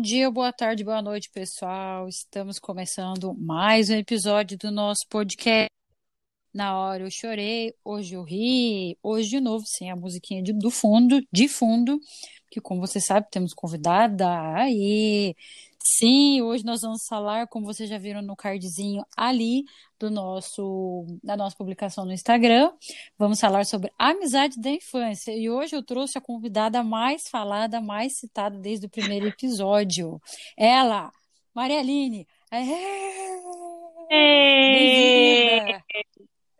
dia, boa tarde, boa noite, pessoal. Estamos começando mais um episódio do nosso podcast. Na hora eu chorei, hoje eu ri, hoje de novo, sem a musiquinha de, do fundo, de fundo, que como você sabe, temos convidada aí. Sim, hoje nós vamos falar, como vocês já viram no cardzinho ali do nosso da nossa publicação no Instagram, vamos falar sobre amizade da infância. E hoje eu trouxe a convidada mais falada, mais citada desde o primeiro episódio. Ela, Maria Aline. Bem-vinda!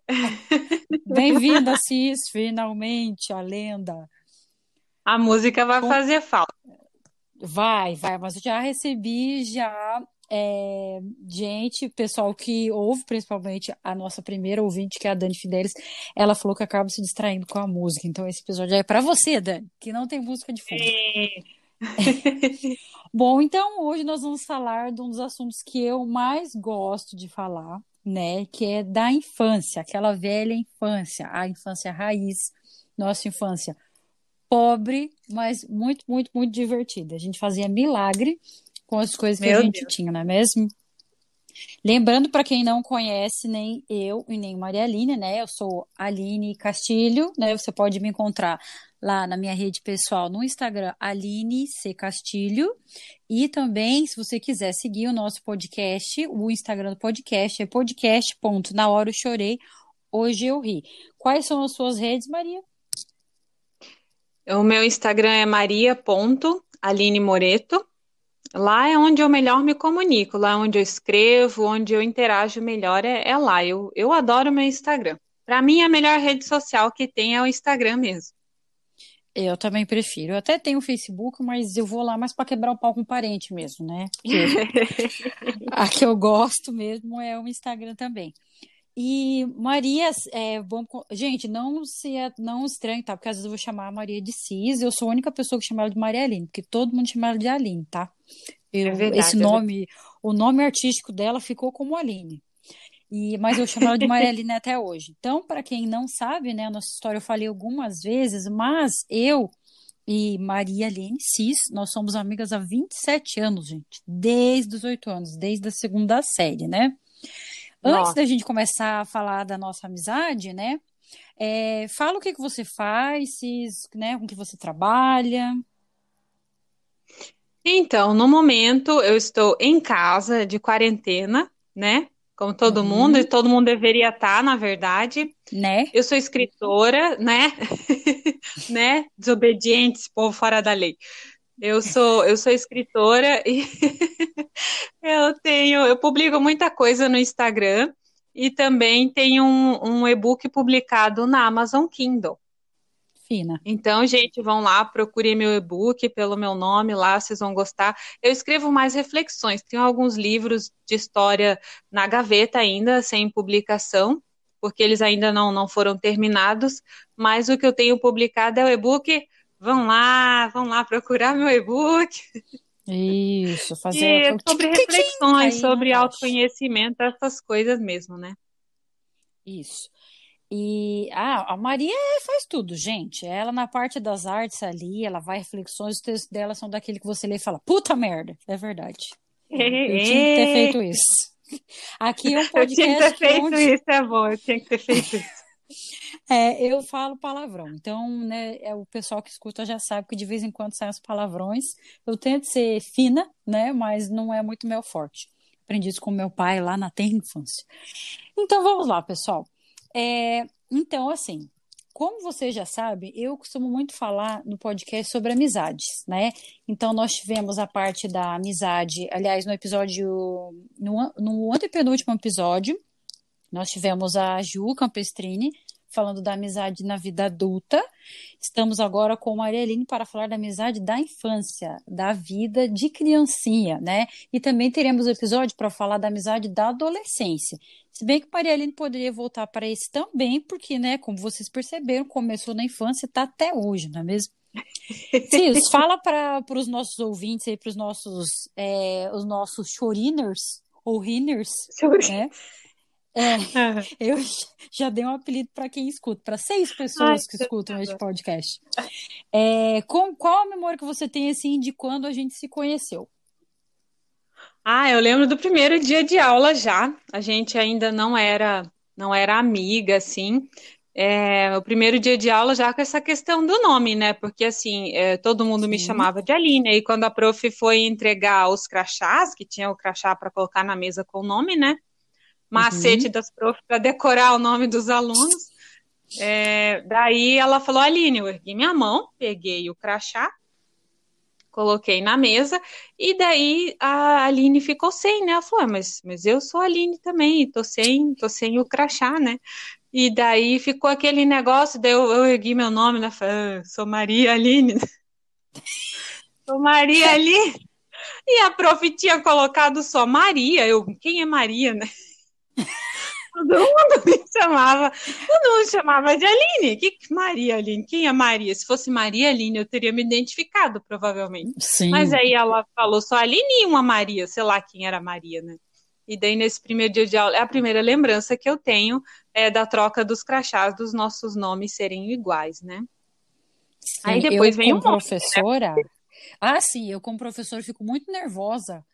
Bem-vinda, Cis, finalmente, a lenda. A música vai Com... fazer falta. Vai, vai, mas eu já recebi já é, gente, pessoal que ouve principalmente a nossa primeira ouvinte, que é a Dani Fidelis, ela falou que acaba se distraindo com a música. Então esse episódio é para você, Dani, que não tem música de fundo. Bom, então hoje nós vamos falar de um dos assuntos que eu mais gosto de falar, né, que é da infância, aquela velha infância, a infância raiz, nossa infância pobre, mas muito, muito, muito divertida. A gente fazia milagre com as coisas que Meu a gente Deus. tinha, não é mesmo? Lembrando para quem não conhece, nem eu e nem Maria Aline, né? Eu sou Aline Castilho, né? Você pode me encontrar lá na minha rede pessoal no Instagram, Aline C. Castilho. E também, se você quiser seguir o nosso podcast, o Instagram do podcast é podcast. Na hora eu chorei, hoje eu ri. Quais são as suas redes, Maria? O meu Instagram é maria.aline Moreto. Lá é onde eu melhor me comunico, lá é onde eu escrevo, onde eu interajo melhor, é, é lá. Eu, eu adoro meu Instagram. Para mim, a melhor rede social que tem é o Instagram mesmo. Eu também prefiro. Eu até tenho o Facebook, mas eu vou lá mais para quebrar o pau com parente mesmo, né? A que eu gosto mesmo é o Instagram também. E Maria, é, bom, gente, não se é, não estranhe, tá? Porque às vezes eu vou chamar a Maria de Cis, eu sou a única pessoa que chama ela de Maria Aline, porque todo mundo chama ela de Aline, tá? Eu, é verdade, esse nome, é o nome artístico dela ficou como Aline. E, mas eu chamo ela de Maria Aline até hoje. Então, para quem não sabe, né, a nossa história eu falei algumas vezes, mas eu e Maria Aline Cis, nós somos amigas há 27 anos, gente. Desde os 8 anos, desde a segunda série, né? Antes da gente começar a falar da nossa amizade, né? É, fala o que, que você faz, se, né, com que você trabalha. Então, no momento eu estou em casa de quarentena, né? Como todo uhum. mundo, e todo mundo deveria estar, na verdade. Né? Eu sou escritora, né? né? Desobedientes, povo fora da lei. Eu sou, eu sou escritora e eu tenho, eu publico muita coisa no Instagram e também tenho um, um e-book publicado na Amazon Kindle. Fina. Então, gente, vão lá, procurem meu e-book pelo meu nome lá, vocês vão gostar. Eu escrevo mais reflexões, tenho alguns livros de história na gaveta ainda, sem publicação, porque eles ainda não, não foram terminados, mas o que eu tenho publicado é o e-book vão lá, vão lá procurar meu e-book. Isso, fazer e sobre reflexões, sobre autoconhecimento, essas coisas mesmo, né? Isso. E ah, a Maria faz tudo, gente. Ela na parte das artes ali, ela vai reflexões, os textos dela são daquele que você lê e fala, puta merda, é verdade. Eu tinha que ter feito isso. Aqui é um podcast. Eu tinha que ter feito onde... isso, é bom, eu tinha que ter feito isso. É, eu falo palavrão, então, né, é, o pessoal que escuta já sabe que de vez em quando saem os palavrões. Eu tento ser fina, né, mas não é muito meu forte. Aprendi isso com meu pai lá na terra infância. Então, vamos lá, pessoal. É, então, assim, como você já sabe, eu costumo muito falar no podcast sobre amizades, né? Então, nós tivemos a parte da amizade, aliás, no episódio, no, no antepenúltimo episódio, nós tivemos a Ju Campestrini falando da amizade na vida adulta. Estamos agora com Maria Aline para falar da amizade da infância, da vida de criancinha, né? E também teremos o episódio para falar da amizade da adolescência. Se bem que Maria Aline poderia voltar para esse também, porque, né, como vocês perceberam, começou na infância e está até hoje, não é mesmo? Cis, fala para os nossos ouvintes aí, para os nossos, é, os nossos choriners ou rinners, né? É, eu já dei um apelido para quem escuta, para seis pessoas Ai, que escutam este podcast. É, com, qual a memória que você tem assim de quando a gente se conheceu? Ah, eu lembro do primeiro dia de aula já. A gente ainda não era não era amiga, assim. É, o primeiro dia de aula já com essa questão do nome, né? Porque assim, é, todo mundo Sim. me chamava de Aline. E quando a prof foi entregar os crachás, que tinha o crachá para colocar na mesa com o nome, né? Macete uhum. das prof para decorar o nome dos alunos. É, daí ela falou, Aline, eu ergui minha mão, peguei o crachá, coloquei na mesa, e daí a Aline ficou sem, né? Ela falou, ah, mas, mas eu sou a Aline também, tô sem, tô sem o crachá, né? E daí ficou aquele negócio, daí eu, eu ergui meu nome, né? Falei, ah, sou Maria Aline. sou Maria Aline. E a prof tinha colocado só Maria. Eu, quem é Maria, né? Todo mundo me chamava, todo mundo chamava de Aline. Que, Maria Aline? Quem é Maria? Se fosse Maria Aline, eu teria me identificado, provavelmente. Sim. Mas aí ela falou só Aline e uma Maria, sei lá quem era Maria, né? E daí, nesse primeiro dia de aula, é a primeira lembrança que eu tenho é, da troca dos crachás dos nossos nomes serem iguais, né? Sim, aí depois eu, vem como um professora. Né? Ah, sim, eu como professora fico muito nervosa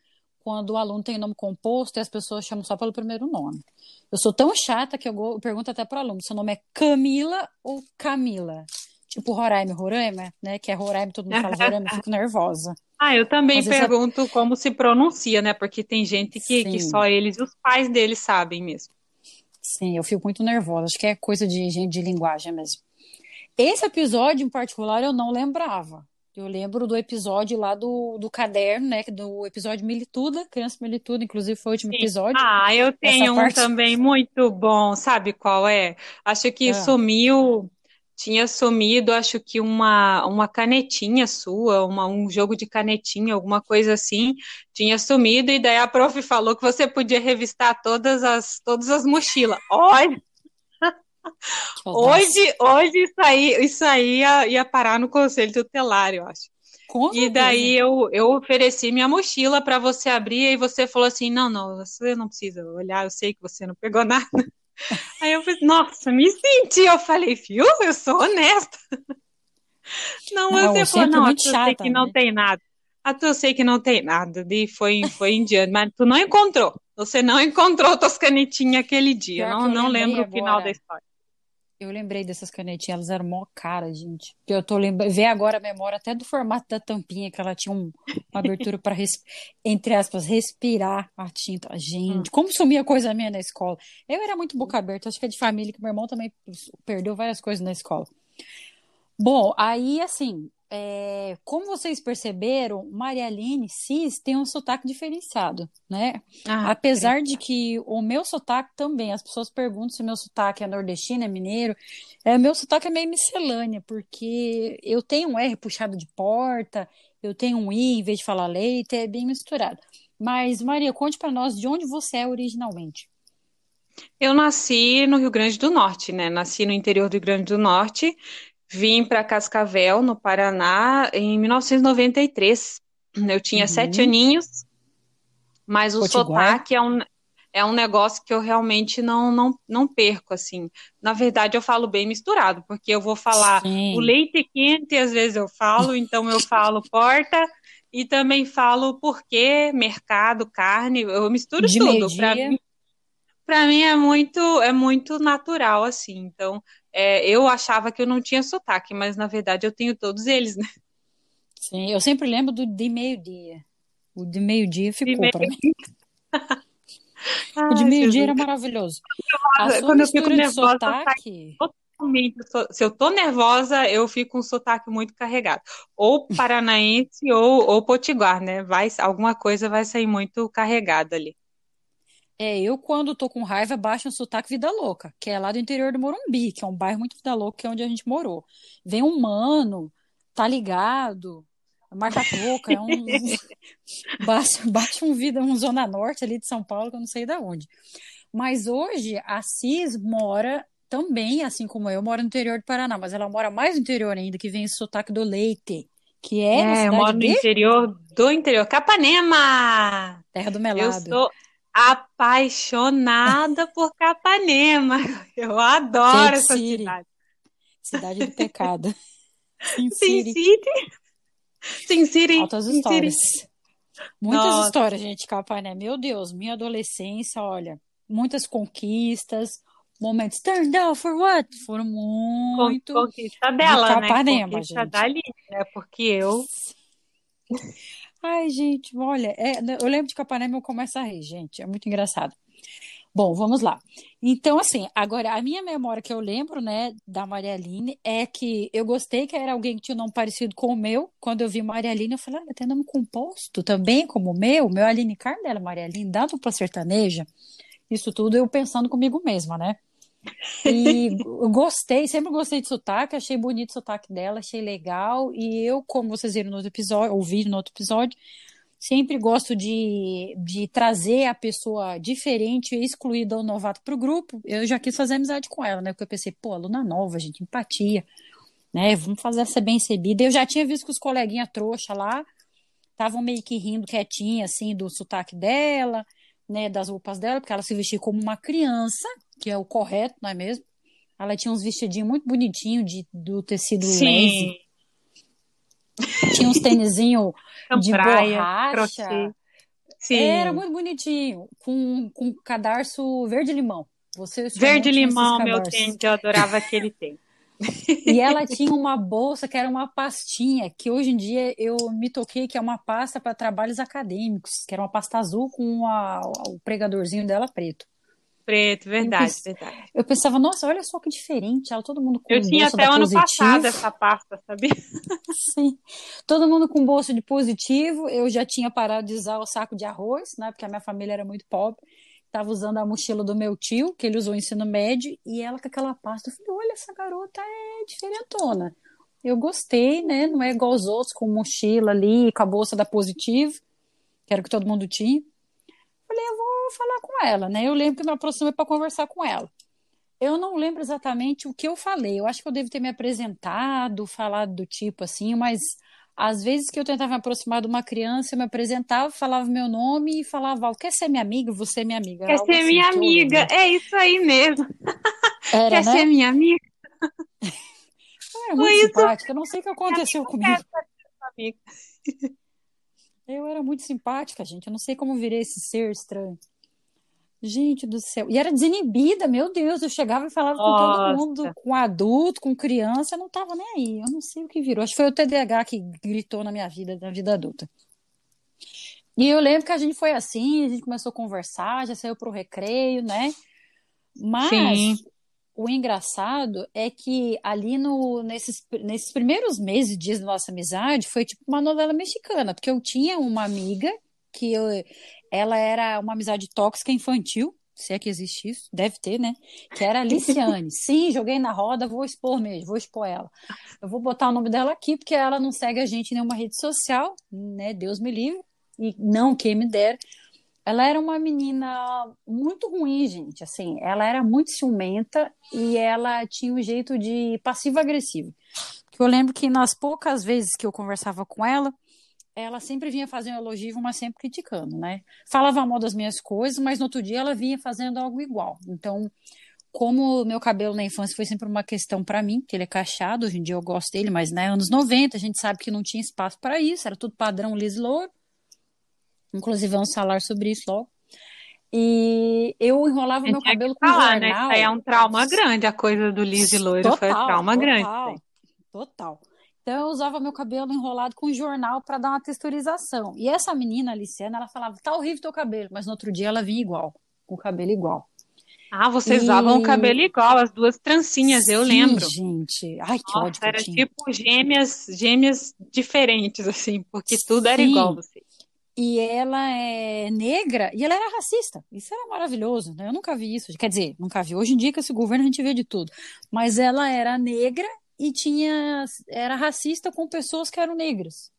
quando o aluno tem nome composto e as pessoas chamam só pelo primeiro nome. Eu sou tão chata que eu, pergunto até para o aluno: seu nome é Camila ou Camila? Tipo Roraima, Roraima, né? Que é Roraima, todo mundo fala Roraima, eu fico nervosa. Ah, eu também pergunto como se pronuncia, né? Porque tem gente que, que só eles e os pais deles sabem mesmo. Sim, eu fico muito nervosa. Acho que é coisa de gente de linguagem mesmo. Esse episódio em particular eu não lembrava. Eu lembro do episódio lá do, do caderno, né? Do episódio Milituda, Criança Milituda, inclusive foi o último Sim. episódio. Ah, eu tenho um parte... também muito bom, sabe qual é? Acho que ah. sumiu, tinha sumido, acho que uma, uma canetinha sua, uma, um jogo de canetinha, alguma coisa assim, tinha sumido, e daí a prof falou que você podia revistar todas as, todas as mochilas. Olha! Hoje, hoje isso aí, isso aí ia, ia parar no conselho tutelar, eu acho. Com e daí eu, eu ofereci minha mochila para você abrir e você falou assim: não, não, você não precisa olhar, eu sei que você não pegou nada. Aí eu falei, nossa, me senti. Eu falei, viu, eu sou honesta. Não, não você falou, não, eu sei que não né? tem nada. A tu sei que não tem nada. E foi, foi em diante, mas tu não encontrou. Você não encontrou tuas canetinhas aquele dia. não, não lembro o final da história. Eu lembrei dessas canetinhas, elas eram mó caras, gente. Eu tô lembrando, ver agora a memória até do formato da tampinha, que ela tinha um, uma abertura para, entre aspas, respirar a tinta. Gente, hum. como sumia coisa minha na escola. Eu era muito boca aberta, acho que é de família, que meu irmão também perdeu várias coisas na escola. Bom, aí assim, é, como vocês perceberam, Maria Aline Cis tem um sotaque diferenciado, né? Ah, Apesar é. de que o meu sotaque também, as pessoas perguntam se meu sotaque é nordestino, é mineiro, é, meu sotaque é meio miscelânea, porque eu tenho um R puxado de porta, eu tenho um I em vez de falar leite, é bem misturado. Mas, Maria, conte para nós de onde você é originalmente. Eu nasci no Rio Grande do Norte, né? Nasci no interior do Rio Grande do Norte Vim para Cascavel, no Paraná, em 1993. Eu tinha uhum. sete aninhos, mas o Potiguar. sotaque é um, é um negócio que eu realmente não, não, não perco, assim. Na verdade, eu falo bem misturado, porque eu vou falar Sim. o leite quente, às vezes eu falo, então eu falo porta, e também falo porquê, mercado, carne, eu misturo De tudo. Para mim, mim é muito, é muito natural, assim. Então, é, eu achava que eu não tinha sotaque, mas na verdade eu tenho todos eles, né? Sim, eu sempre lembro do de meio-dia. O de meio-dia ficou meio... para mim. o de meio-dia era maravilhoso. Quando eu fico nervosa, sotaque... totalmente. Se eu tô nervosa, eu fico com um sotaque muito carregado. Ou paranaense ou, ou potiguar, né? Vai, alguma coisa vai sair muito carregada ali. É, eu quando tô com raiva baixo um sotaque Vida Louca, que é lá do interior do Morumbi, que é um bairro muito Vida Louca, que é onde a gente morou. Vem um mano, tá ligado, marca toca, é um baixa, baixa um vida, um zona norte ali de São Paulo, que eu não sei de onde. Mas hoje a Cis mora também, assim como eu, mora no interior do Paraná, mas ela mora mais no interior ainda, que vem esse sotaque do Leite, que é, é eu moro no interior do interior, Capanema! Terra do melado. Eu sou apaixonada por Capanema. Eu adoro essa cidade. Cidade do pecado. Sin City. Sin City. Altas histórias. Muitas Nossa. histórias, gente, Capané. Meu Deus, minha adolescência, olha, muitas conquistas, momentos turn down for what? Foram muito. Conquista dela, de Capanema, né? Conquista gente. dali, né? Porque eu. Ai, gente, olha, é, eu lembro de Capanema eu começo a rir, gente. É muito engraçado. Bom, vamos lá. Então, assim, agora, a minha memória que eu lembro, né, da Maria Aline é que eu gostei que era alguém que tinha um nome parecido com o meu. Quando eu vi Maria Aline, eu falei, ah, tem nome composto também, como o meu. Meu Aline Carmela, Maria Aline, da dupla sertaneja. Isso tudo eu pensando comigo mesma, né? E gostei, sempre gostei de sotaque, achei bonito o sotaque dela, achei legal. E eu, como vocês viram no outro episódio, ouviram no outro episódio, Sempre gosto de, de trazer a pessoa diferente, excluída ou novato para o grupo. Eu já quis fazer amizade com ela, né? Porque eu pensei, pô, aluna nova, gente, empatia, né? Vamos fazer essa bem recebida. Eu já tinha visto que os coleguinhas trouxa lá estavam meio que rindo quietinha, assim, do sotaque dela, né? Das roupas dela, porque ela se vestia como uma criança, que é o correto, não é mesmo? Ela tinha uns vestidinhos muito bonitinhos de, do tecido Sim. lace. Tinha uns tênisinho de praia, borracha. Sim. Era muito bonitinho, com, com cadarço verde-limão. Você verde-limão, meu tênis, eu adorava aquele tênis. E ela tinha uma bolsa que era uma pastinha, que hoje em dia eu me toquei que é uma pasta para trabalhos acadêmicos, que era uma pasta azul com a, o pregadorzinho dela preto. Preto, verdade, eu verdade. Eu pensava, nossa, olha só que diferente, ela, todo mundo com Eu tinha até ano positivo. passado essa pasta, sabia? Sim. Todo mundo com bolso de positivo. Eu já tinha parado de usar o saco de arroz, né? Porque a minha família era muito pobre. Tava usando a mochila do meu tio, que ele usou ensino médio, e ela com aquela pasta. Eu falei, olha, essa garota é diferentona. Eu gostei, né? Não é igual os outros, com mochila ali, com a bolsa da positivo, que era o que todo mundo tinha. Falei, eu vou falar com ela, né? Eu lembro que me aproximei para conversar com ela. Eu não lembro exatamente o que eu falei. Eu acho que eu devo ter me apresentado, falado do tipo assim, mas às vezes que eu tentava me aproximar de uma criança, eu me apresentava, falava meu nome e falava, quer ser minha amiga? Você é minha amiga. Quer ser assim, minha amiga? É isso aí mesmo. Era, quer né? ser minha amiga? Eu era muito Foi simpática. Eu não sei o que aconteceu comigo. Eu era muito simpática, gente. Eu não sei como virei esse ser estranho. Gente do céu. E era desinibida, meu Deus. Eu chegava e falava Nossa. com todo mundo, com adulto, com criança, eu não tava nem aí. Eu não sei o que virou. Acho que foi o TDAH que gritou na minha vida, na vida adulta. E eu lembro que a gente foi assim, a gente começou a conversar, já saiu pro recreio, né? Mas Sim. o engraçado é que ali no, nesses, nesses primeiros meses, dias da nossa amizade, foi tipo uma novela mexicana, porque eu tinha uma amiga que eu, ela era uma amizade tóxica infantil, se é que existe isso, deve ter, né? Que era a Liciane. Sim, joguei na roda, vou expor mesmo, vou expor ela. Eu vou botar o nome dela aqui, porque ela não segue a gente em nenhuma rede social, né? Deus me livre. E não, quem me dera. Ela era uma menina muito ruim, gente. Assim, ela era muito ciumenta e ela tinha um jeito de passivo-agressivo. Eu lembro que nas poucas vezes que eu conversava com ela, ela sempre vinha fazendo elogio, mas sempre criticando, né? Falava mal das minhas coisas, mas no outro dia ela vinha fazendo algo igual. Então, como meu cabelo na infância foi sempre uma questão para mim, que ele é cacheado, hoje em dia eu gosto dele, mas né, anos 90 a gente sabe que não tinha espaço para isso, era tudo padrão liso louro. Inclusive vamos falar sobre isso logo. E eu enrolava meu cabelo com falar, jornal. Né? Isso aí é um trauma grande, a coisa do liso e loiro total, foi um trauma total, grande. Total. Então eu usava meu cabelo enrolado com jornal para dar uma texturização. E essa menina, Aliciana, ela falava: "Tá horrível teu cabelo", mas no outro dia ela vinha igual, com o cabelo igual. Ah, vocês e... usavam o cabelo igual, as duas trancinhas, eu Sim, lembro. gente. Ai, que Nossa, ódio que era tipo gêmeas, gêmeas diferentes assim, porque tudo era igual vocês. E ela é negra e ela era racista. Isso era maravilhoso, né? Eu nunca vi isso. Quer dizer, nunca vi. Hoje em dia, com esse governo, a gente vê de tudo. Mas ela era negra e tinha era racista com pessoas que eram negras.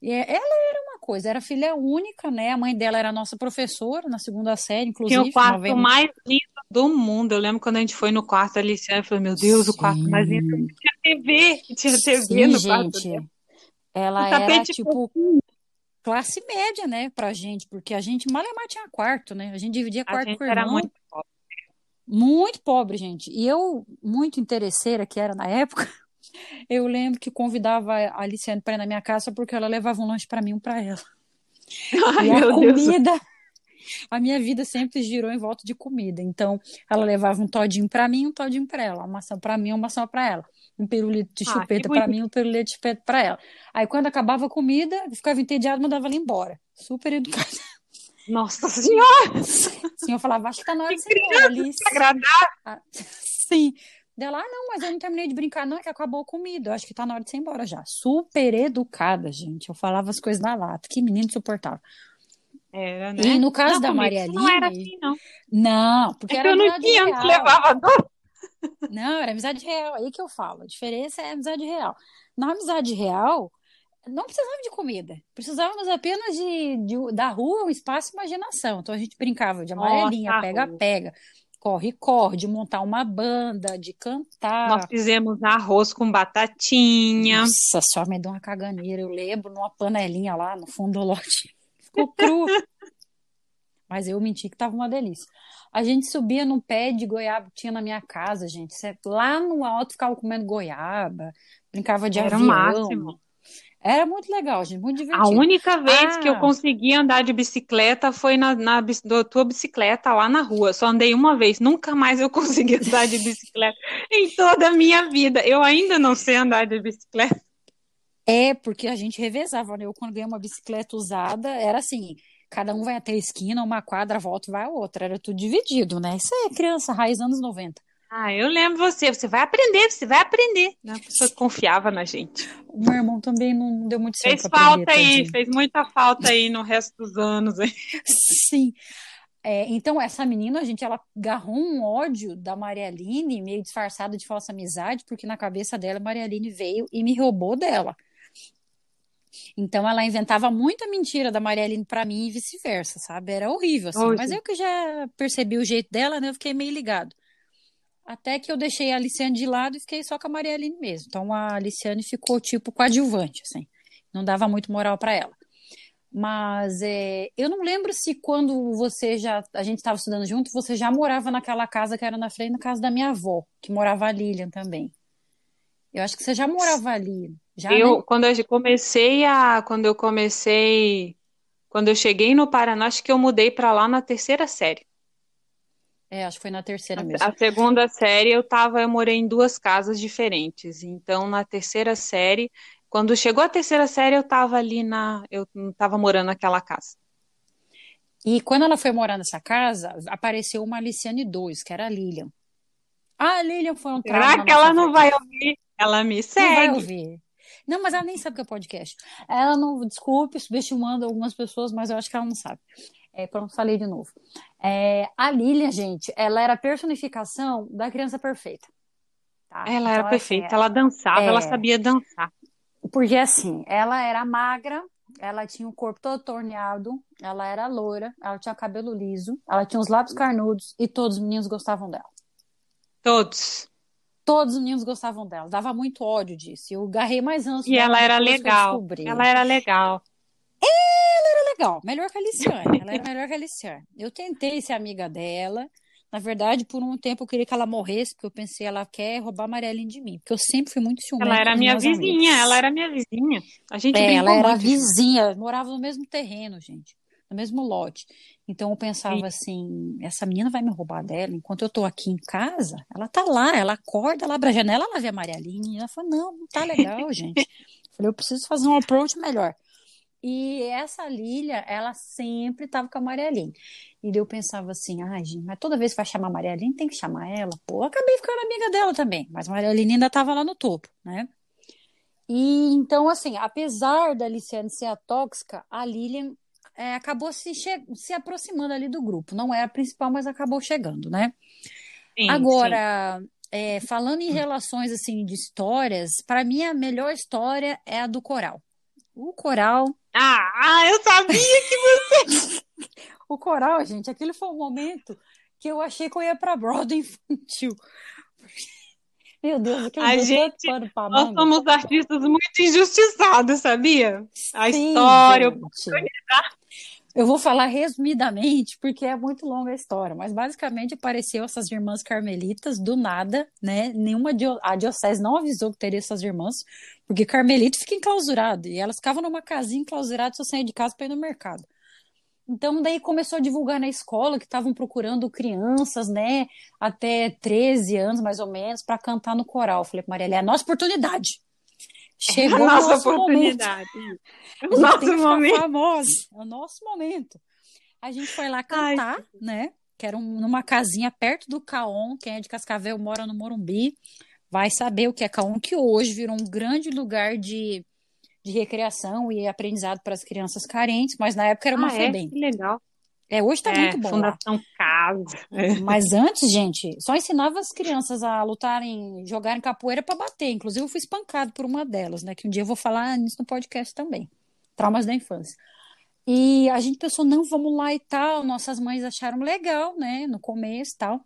E é, ela era uma coisa, era filha única, né? A mãe dela era nossa professora na segunda série, inclusive. Tinha o quarto mais lindo do mundo. Eu lembro quando a gente foi no quarto ali, eu falei, meu Deus, Sim. o quarto mais lindo. Tinha TV, tinha TV Sim, no quarto. Gente. Ela era tipo classe média, né, pra gente, porque a gente mal tinha quarto, né? A gente dividia quarto a gente com o irmão. Era muito. Muito pobre, gente. E eu, muito interesseira que era na época, eu lembro que convidava a Aliciane para ir na minha casa porque ela levava um lanche para mim e um para ela. Ai, e a meu Deus. comida, a minha vida sempre girou em volta de comida. Então, ela levava um todinho para mim, um todinho para ela, uma maçã para mim, uma maçã para ela, um pirulito de Ah, chupeta para bonito. mim, um pirulito de chupeta para ela. Aí, quando acabava a comida, eu ficava entediada, mandava ela embora. Super educada. Nossa Senhora, Sim, eu falava, acho que tá na hora de embora, Alice. agradável. Ah, Sim. Dela, ah, não, mas eu não terminei de brincar, não, é que acabou a comida. Eu acho que tá na hora de ir embora já. Super educada, gente. Eu falava as coisas na lata. Que menino insuportável. Era, né? E no caso Não, da Maria isso não era Aline- assim, não. Não, porque É era eu não tinha, real. levava dor. Não, era amizade real. Aí que eu falo. A diferença é amizade real. Na amizade real, não precisava de comida. Precisávamos apenas de, de- da rua, um espaço e imaginação. Então a gente brincava de amarelinha, pega-pega, corre-corre, de montar uma banda, de cantar. Nós fizemos arroz com batatinha. Nossa senhora, me deu uma caganeira. Eu lembro numa panelinha lá no fundo do lote. Ficou cru. Mas eu menti que tava uma delícia. A gente subia num pé de goiaba que tinha na minha casa, gente. Lá no alto ficava comendo goiaba, brincava de Era o avião. máximo. Era muito legal, gente, muito A divertido. única vez que eu Ah. consegui andar de bicicleta foi na, na da tua bicicleta lá na rua. Só andei uma vez, nunca mais eu consegui andar de bicicleta em toda a minha vida. Eu ainda não sei andar de bicicleta. É, porque a gente revezava, né? Eu, quando ganhei uma bicicleta usada, era assim: cada um vai até a esquina, uma quadra, volta e vai a outra. Era tudo dividido, né? Isso é criança, raiz anos 90. Ah, eu lembro você. Você vai aprender, você vai aprender. A pessoa confiava na gente. O meu irmão também não deu muito certo Fez pra aprender, falta aí, fez muita falta aí no resto dos anos. hein? Sim. É, então, essa menina, gente, ela agarrou um ódio da Maria Aline, meio disfarçada de falsa amizade, porque na cabeça dela, a Maria Aline veio e me roubou dela. Então, ela inventava muita mentira da Maria Aline pra mim e vice-versa, sabe? Era horrível, assim. Hoje. Mas eu que já percebi o jeito dela, né? Eu fiquei meio ligado. Até que eu deixei a Aliciane de lado e fiquei só com a Maria Aline mesmo. Então, a Aliciane ficou, tipo, coadjuvante, assim. Não dava muito moral pra ela. Mas é, eu não lembro se quando você já. A gente estava estudando junto, você já morava naquela casa que era na frente da casa da minha avó, que morava a Lilian também. Eu acho que você já morava ali. Já, Eu, né? quando eu comecei a, quando eu comecei, quando eu cheguei no Paraná, acho que eu mudei para lá na terceira série. É, acho que foi na terceira mesmo. A segunda série eu tava, eu morei em duas casas diferentes. Então, na terceira série, quando chegou a terceira série, eu tava ali na, eu tava morando naquela casa. E quando ela foi morar nessa casa, apareceu uma Aliciane 2, que era a Lilian. Ah, a Lilian foi um trauma Será que ela não vai ouvir? Ela me Não vai segue. ouvir. Não, mas ela nem sabe o que é podcast. Ela não, desculpe, subestimando algumas pessoas, mas eu acho que ela não sabe. É, pronto, falei de novo. É, a Lilian, gente, ela era a personificação da criança perfeita. Tá? Ela Então, era assim, perfeita, ela dançava, ela é. sabia dançar. Porque assim, ela era magra, ela tinha o corpo todo torneado, ela era loira, ela tinha cabelo liso, ela tinha os lábios carnudos e todos os meninos gostavam dela. Todos. Todos os meninos gostavam dela. Dava muito ódio disso. Eu garrei mais anos E ela era legal. Ela era legal. Legal, melhor que a Aliciane. Ela era melhor que a Aliciane. Eu tentei ser amiga dela. Na verdade, por um tempo eu queria que ela morresse, porque eu pensei, ela quer roubar a Marielle de mim. Porque eu sempre fui muito ciumenta Ela era minha vizinha, amigos. ela era minha vizinha. A gente É, ela era muito. vizinha, morava no mesmo terreno, gente. No mesmo lote. Então eu pensava Sim. assim, essa menina vai me roubar dela enquanto eu tô aqui em casa. Ela tá lá, ela acorda, ela abre a janela, ela vê a Maria Aline. Ela fala, não, não tá legal, gente. Falei, eu preciso fazer um approach melhor. E essa Lilia, ela sempre tava com a Maria Aline. E eu pensava assim, ai, gente, mas toda vez que vai chamar a Maria Aline, tem que chamar ela. Pô, acabei ficando amiga dela também. Mas a Maria Aline ainda tava lá no topo, né? E então, assim, apesar da Aliciane ser a tóxica, a Lilian é, acabou se, se aproximando ali do grupo. Não é a principal, mas acabou chegando, né? Sim, sim. Agora, é, falando em relações assim de histórias, para mim a melhor história é a do coral. O coral, Ah, eu sabia que o coral, gente, aquele foi um momento que eu achei que eu ia pra Broadway infantil. Meu Deus, aquele A gente- pano pra nós manga. somos artistas muito injustiçados, sabia? A Sim, história, o gente. Eu vou falar resumidamente, porque é muito longa a história, mas basicamente apareceu essas irmãs carmelitas do nada, né? Nenhuma dio... a diocese não avisou que teria essas irmãs, porque carmelito fica enclausurado, e elas ficavam numa casinha enclausurada só saía de casa para ir no mercado. Então, daí começou a divulgar na escola que estavam procurando crianças, né, até 13 anos mais ou menos, para cantar no coral. Falei para Maria, é a nossa oportunidade. Chegou é a nossa oportunidade. É o nosso momento. Famosa. É o nosso momento. A gente foi lá cantar, Ai. né? Que era um, numa casinha perto do Caon. Quem é de Cascavel mora no Morumbi. Vai saber o que é Caon, que hoje virou um grande lugar de, de recreação e aprendizado para as crianças carentes, mas na época era uma ah, FEBEM. É? Que legal. É, hoje tá é, muito bom. Fundação lá. Casa. É. Mas antes, gente, só ensinava as crianças a lutarem, jogarem capoeira para bater. Inclusive, eu fui espancado por uma delas, né? Que um dia eu vou falar nisso no podcast também. Traumas da infância. E a gente pensou, não, vamos lá e tal. Nossas mães acharam legal, né? No começo e tal.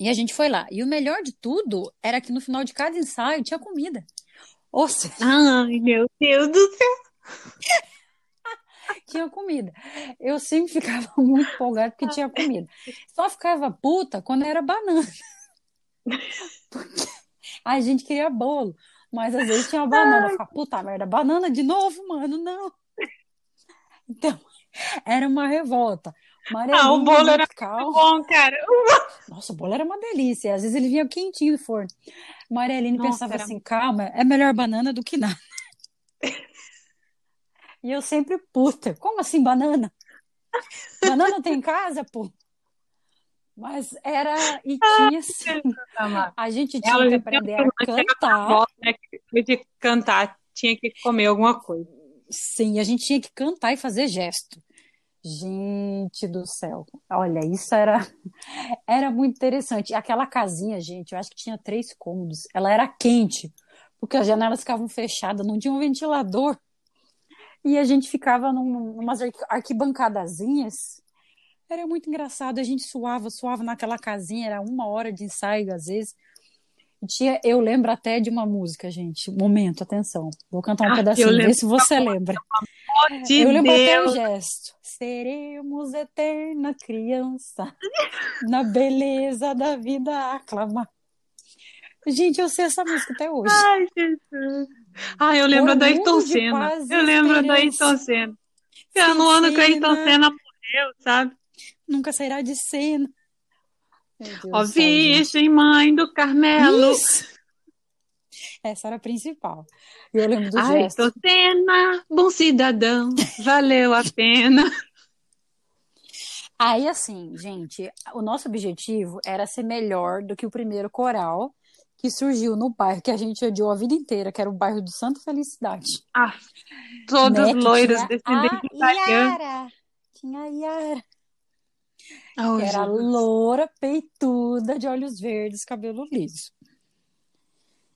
E a gente foi lá. E o melhor de tudo era que no final de cada ensaio tinha comida. Ou seja... Ai, meu Deus do céu! tinha comida. Eu sempre ficava muito empolgada porque tinha comida. Só ficava puta quando era banana. Porque a gente queria bolo, mas às vezes tinha banana. Eu ficava, puta merda, banana de novo, mano, não. Então, era uma revolta. ah, o bolo era muito bom, cara. Nossa, o bolo era uma delícia. Às vezes ele vinha quentinho do forno. Maria pensava era... assim, calma, é melhor banana do que nada. E eu sempre, puta, como assim banana? Banana tem em casa, pô? Mas era. E tinha assim. A gente tinha Ela que aprender a cantar. Né, de cantar, tinha que comer alguma coisa. Sim, a gente tinha que cantar e fazer gesto. Gente do céu. Olha, isso era era muito interessante. Aquela casinha, gente, eu acho que tinha três cômodos. Ela era quente, porque as janelas ficavam fechadas, não tinha um ventilador. E a gente ficava num, numas arquibancadazinhas. Era muito engraçado, a gente suava, suava naquela casinha, era uma hora de ensaio às vezes. E tinha, eu lembro até de uma música, gente. Momento, atenção. Vou cantar um ah, pedacinho, vê se você lembra. De eu lembro Deus. até o gesto. Seremos eterna criança, na beleza da vida aclamar. Gente, eu sei essa música até hoje. Ai, Jesus. Ah, eu lembro da Ayrton Senna. Eu lembro da Ayrton Senna. Sim, no ano que a Ayrton Senna morreu, sabe? Nunca sairá de cena. Ó, Virgem Mãe do Carmelo. Isso. Essa era a principal. Eu lembro do Ayrton gesto. Senna, bom cidadão, valeu a pena. Aí, assim, gente, o nosso objetivo era ser melhor do que o primeiro coral que surgiu no bairro que a gente odiou a vida inteira, que era o bairro do Santa Felicidade. Ah, todos né? loiros descendentes de Yara. Tinha a Yara. Oh, que era loura, peituda, de olhos verdes, cabelo liso.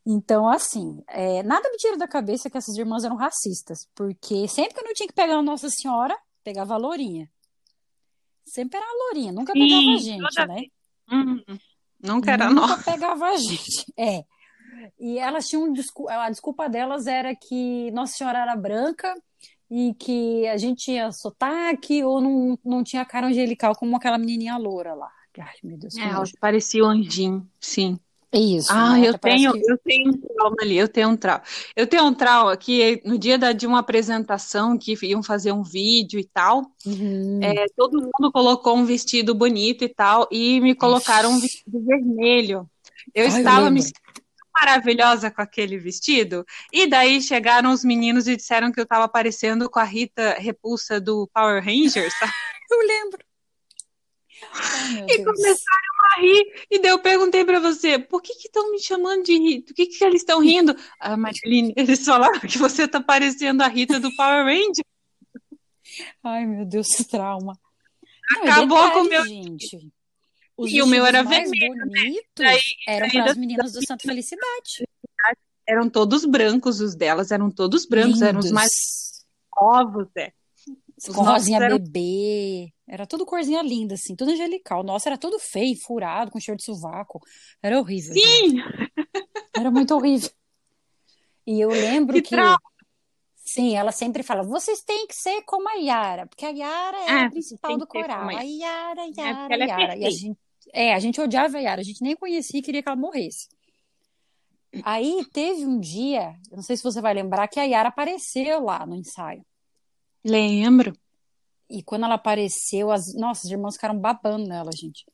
Então, assim, é, nada me tira da cabeça que essas irmãs eram racistas, porque sempre que eu não tinha que pegar a Nossa Senhora, pegava a lourinha. Sempre era a lourinha, nunca Sim, pegava a gente, né? Uhum. Nunca era Nunca nossa. pegava a gente. É. E elas tinham. A desculpa delas era que Nossa Senhora era branca e que a gente tinha sotaque ou não, não tinha cara angelical, como aquela menininha loura lá. Ai, meu Deus. É, parecia o anjinho, sim. Isso. Ah, né? eu tenho, que... eu tenho um trauma ali, eu tenho um trauma. Eu tenho um trauma que no dia da, de uma apresentação que iam fazer um vídeo e tal, uhum. é, todo mundo colocou um vestido bonito e tal, e me colocaram um vestido vermelho. Eu Ai, estava eu me sentindo maravilhosa com aquele vestido, e daí chegaram os meninos e disseram que eu estava parecendo com a Rita Repulsa do Power Rangers, tá? Eu lembro. Ai, e Deus. começaram a rir. E daí eu perguntei para você, por que estão me chamando de Rita? Por que, que eles estão rindo? Ah, Madeline, eles falaram que você tá parecendo a Rita do Power Ranger. Ai, meu Deus, que trauma. Acabou detalhe, com o meu. Gente. Os e o meu era mais vermelho. Né? bonitos né? eram para as meninas do Santa Felicidade. Eram todos brancos, os delas eram todos brancos, Lindos. eram os mais ovos, é. Com rosinha eram... bebê. Era tudo corzinha linda, assim, tudo angelical. Nossa, era tudo feio, furado, com cheiro de sovaco. Era horrível. Sim! Gente. Era muito horrível. E eu lembro que. que... Sim, ela sempre fala, vocês têm que ser como a Yara, porque a Yara é, é a principal do coral. A Yara, Yara, é Yara. É e a gente, é, a gente odiava a Yara, a gente nem conhecia e queria que ela morresse. Aí teve um dia, não sei se você vai lembrar, que a Yara apareceu lá no ensaio. Lembro. E quando ela apareceu, as nossas irmãs ficaram babando nela, gente.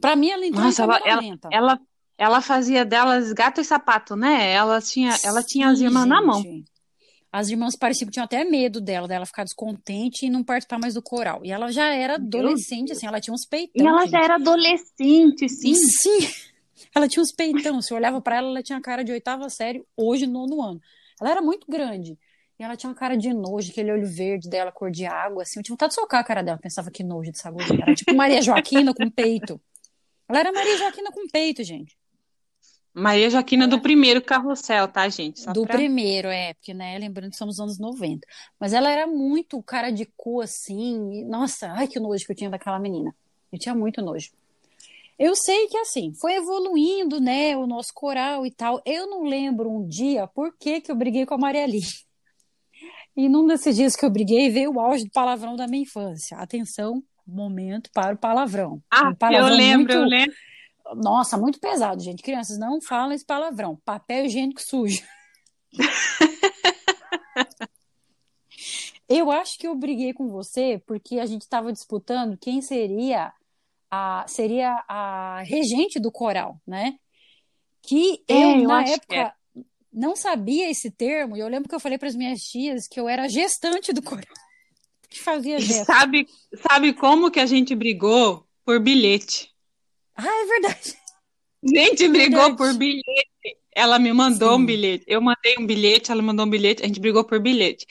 Pra mim, ela entrou Nossa, ela, ela, ela, ela, fazia delas gato e sapato, né? Ela tinha, ela tinha as irmãs gente. na mão. As irmãs pareciam que tinham até medo dela, dela ficar descontente e não participar mais do coral. E ela já era adolescente, assim, ela tinha uns peitão. E ela gente. já era adolescente, sim. E, sim. Ela tinha uns peitão. Se olhava para ela, ela tinha cara de oitava série, hoje, nono ano. Ela era muito grande. E ela tinha uma cara de nojo, aquele olho verde dela, cor de água, assim. Eu tinha vontade de socar a cara dela. Pensava que nojo dessa gordinha. Era tipo Maria Joaquina com peito. Ela era Maria Joaquina com peito, gente. Maria Joaquina é. do primeiro carrossel, tá, gente? Só do pra... primeiro, é, porque, né, lembrando que somos anos 90. Mas ela era muito cara de cu, assim. E, nossa, ai que nojo que eu tinha daquela menina. Eu tinha muito nojo. Eu sei que assim, foi evoluindo, né, o nosso coral e tal. Eu não lembro um dia por que, que eu briguei com a Maria Lee. E num desses dias que eu briguei, veio o auge do palavrão da minha infância. Atenção, momento para o palavrão. Ah, um palavrão eu lembro, muito... eu lembro. Nossa, muito pesado, gente. Crianças, não falam esse palavrão. Papel higiênico sujo. eu acho que eu briguei com você porque a gente estava disputando quem seria a, seria a regente do coral, né? Que é, eu, eu na época, é. Não sabia esse termo, e eu lembro que eu falei para as minhas tias que eu era gestante do coral. Que fazia gesto. Sabe, sabe como que a gente brigou? Por bilhete. Ah, é verdade. A gente brigou verdade. por bilhete. Ela me mandou Sim. um bilhete. Eu mandei um bilhete, ela mandou um bilhete, a gente brigou por bilhete.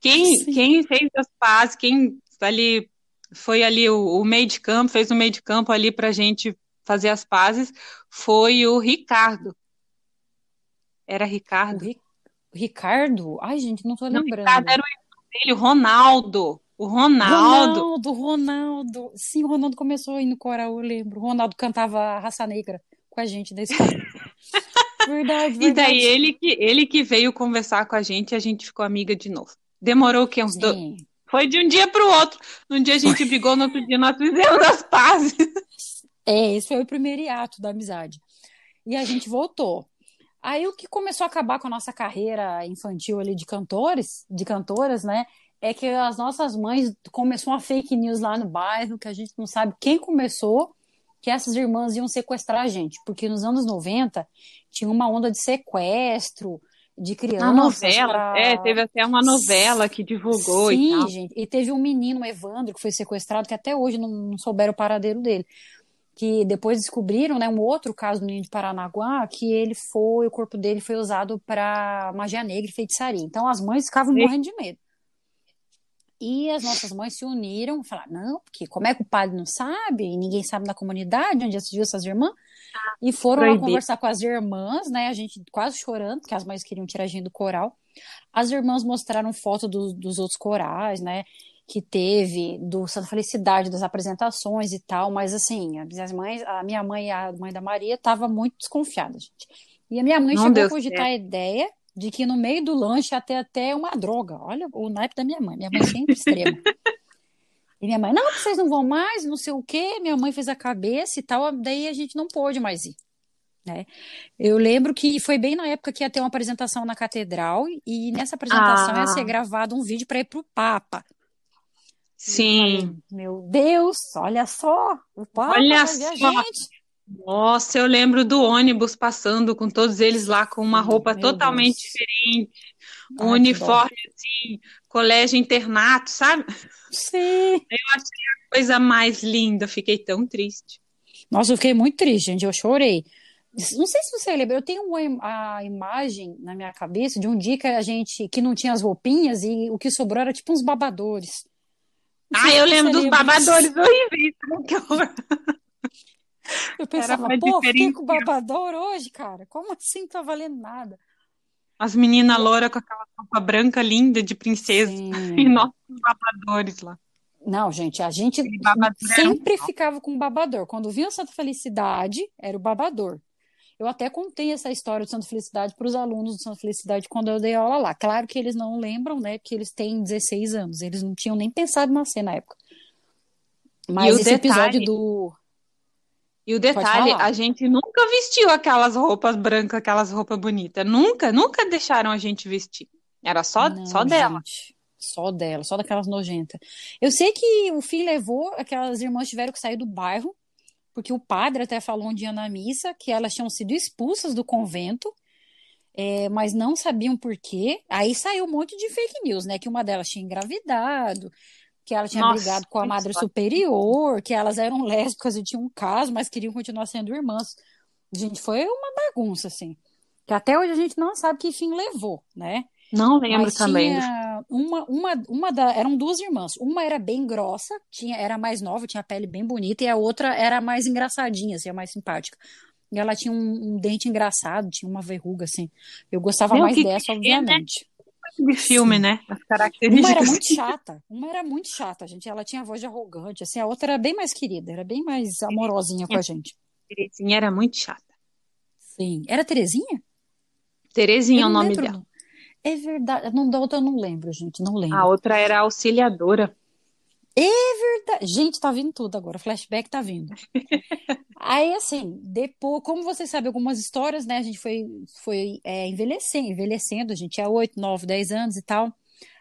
Quem, quem fez as pazes, quem ali foi ali o, o meio de campo, fez o meio de campo ali para a gente fazer as pazes, foi o Ricardo. Era Ricardo? Ri... Ricardo? Ai, gente, não tô lembrando. Não, Ricardo era o dele, o Ronaldo. O Ronaldo. Ronaldo, Ronaldo. Sim, o Ronaldo começou aí no coral, eu lembro. O Ronaldo cantava Raça Negra com a gente da escola. verdade, verdade. E daí ele que, ele que veio conversar com a gente e a gente ficou amiga de novo. Demorou o quê? Uns dois foi de um dia para o outro. Um dia a gente brigou, no outro dia nós fizemos as pazes. É, esse foi o primeiro ato da amizade. E a gente voltou. Aí o que começou a acabar com a nossa carreira infantil ali de cantores, de cantoras, né? É que as nossas mães começou uma fake news lá no bairro, que a gente não sabe quem começou, que essas irmãs iam sequestrar a gente. Porque nos anos 90 tinha uma onda de sequestro, de crianças. A novela, pra... é, teve até uma novela que divulgou Sim, e tal. gente, e teve um menino, Evandro, que foi sequestrado, que até hoje não, não souberam o paradeiro dele. Que depois descobriram, né, um outro caso no Ninho de Paranaguá, que ele foi, o corpo dele foi usado para magia negra e feitiçaria. Então as mães ficavam Sim. morrendo de medo. E as nossas mães se uniram e falaram: não, porque como é que o padre não sabe? E ninguém sabe na comunidade onde assistiu essas irmãs. E foram lá conversar com as irmãs, né? A gente quase chorando, porque as mães queriam tirar a gente do coral. As irmãs mostraram foto do, dos outros corais, né? Que teve, do Santa Felicidade, das apresentações e tal, mas assim, as mães, a minha mãe e a mãe da Maria estavam muito desconfiadas, gente. E a minha mãe não chegou a cogitar a ideia de que no meio do lanche até até uma droga. Olha o naipe da minha mãe. Minha mãe sempre extrema. E minha mãe, não, vocês não vão mais, não sei o quê. Minha mãe fez a cabeça e tal, daí a gente não pôde mais ir. Né? Eu lembro que foi bem na época que ia ter uma apresentação na catedral e nessa apresentação ah. ia ser gravado um vídeo para ir para o Papa. Sim. Falei, Meu Deus, olha só, o Papa olha só. gente. Nossa, eu lembro do ônibus passando com todos eles lá com uma roupa totalmente Deus. diferente, um Ai, uniforme assim, colégio internato, sabe? Sim. Eu achei a coisa mais linda, fiquei tão triste. Nossa, eu fiquei muito triste, gente, eu chorei. Não sei se você lembra, eu tenho uma, a imagem na minha cabeça de um dia que a gente que não tinha as roupinhas e o que sobrou era tipo uns babadores. Ah, eu lembro dos babadores horríveis. Que horror. Eu pensava, pô, fiquei com babador hoje, cara. Como assim não tá valendo nada? As meninas loura com aquela roupa branca linda de princesa Sim. e nossos babadores lá. Não, gente, a gente sempre ficava com babador. Quando vinha Santa Felicidade, era o babador. Eu até contei essa história do Santa Felicidade para os alunos do Santa Felicidade quando eu dei aula lá. Claro que eles não lembram, né? Porque eles têm 16 anos. Eles não tinham nem pensado em nascer na época. Mas esse detalhe, episódio do. E o detalhe, a gente nunca vestiu aquelas roupas brancas, aquelas roupas bonitas. Nunca, nunca deixaram a gente vestir. Era só, não, só dela. Gente, só dela, só daquelas nojentas. Eu sei que o fim levou, aquelas irmãs tiveram que sair do bairro porque o padre até falou um dia na missa que elas tinham sido expulsas do convento, é, mas não sabiam por quê. Aí saiu um monte de fake news, né? Que uma delas tinha engravidado, que ela tinha Nossa, brigado com a madre superior, que elas eram lésbicas e tinham um caso, mas queriam continuar sendo irmãs. Gente, foi uma bagunça, assim. Que até hoje a gente não sabe que fim levou, né? Não lembro Mas também. Tinha uma, uma, uma da, eram duas irmãs. Uma era bem grossa, tinha, era mais nova, tinha a pele bem bonita, e a outra era mais engraçadinha, assim, mais simpática. E ela tinha um, um dente engraçado, tinha uma verruga, assim. Eu gostava Meu, mais dessa, obviamente. É, né? De filme, Sim. né? As características. Uma era muito chata. Uma era muito chata, gente. Ela tinha voz de arrogante, assim. A outra era bem mais querida, era bem mais amorosinha com a gente. Terezinha era muito chata. Sim. Era Terezinha? Terezinha é o nome dela. É verdade. Não, da outra eu não lembro, gente. Não lembro. A outra era a auxiliadora. É verdade. Gente, tá vindo tudo agora. Flashback tá vindo. Aí, assim, depois, como vocês sabem, algumas histórias, né? A gente foi, foi é, envelhecendo, envelhecendo, a gente tinha 8, 9, 10 anos e tal.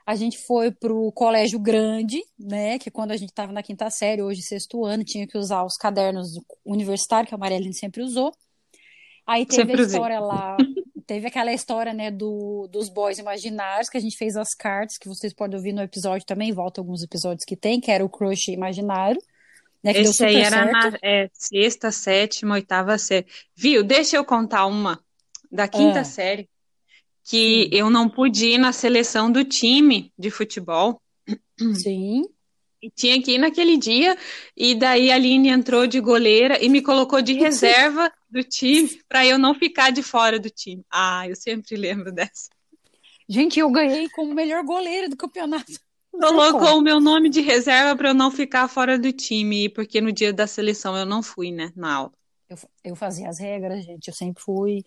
A gente foi pro colégio grande, né? Que quando a gente tava na quinta série, hoje sexto ano, tinha que usar os cadernos universitários, que a Marielle sempre usou. Aí teve sempre a história usei. lá Teve aquela história, né, do, dos boys imaginários, que a gente fez as cartas, que vocês podem ouvir no episódio também, volta alguns episódios que tem, que era o crush imaginário. Né, Esse aí era certo. na é, sexta, sétima, oitava série. Viu? Deixa eu contar uma da quinta é. série, que Sim. eu não pude ir na seleção do time de futebol. Sim. E tinha que ir naquele dia, e daí a Aline entrou de goleira e me colocou de reserva do time para eu não ficar de fora do time. Ah, eu sempre lembro dessa. Gente, eu ganhei como melhor goleira do campeonato. Colocou o meu nome de reserva para eu não ficar fora do time, porque no dia da seleção eu não fui, né, na aula. Eu, eu fazia as regras, gente, eu sempre fui.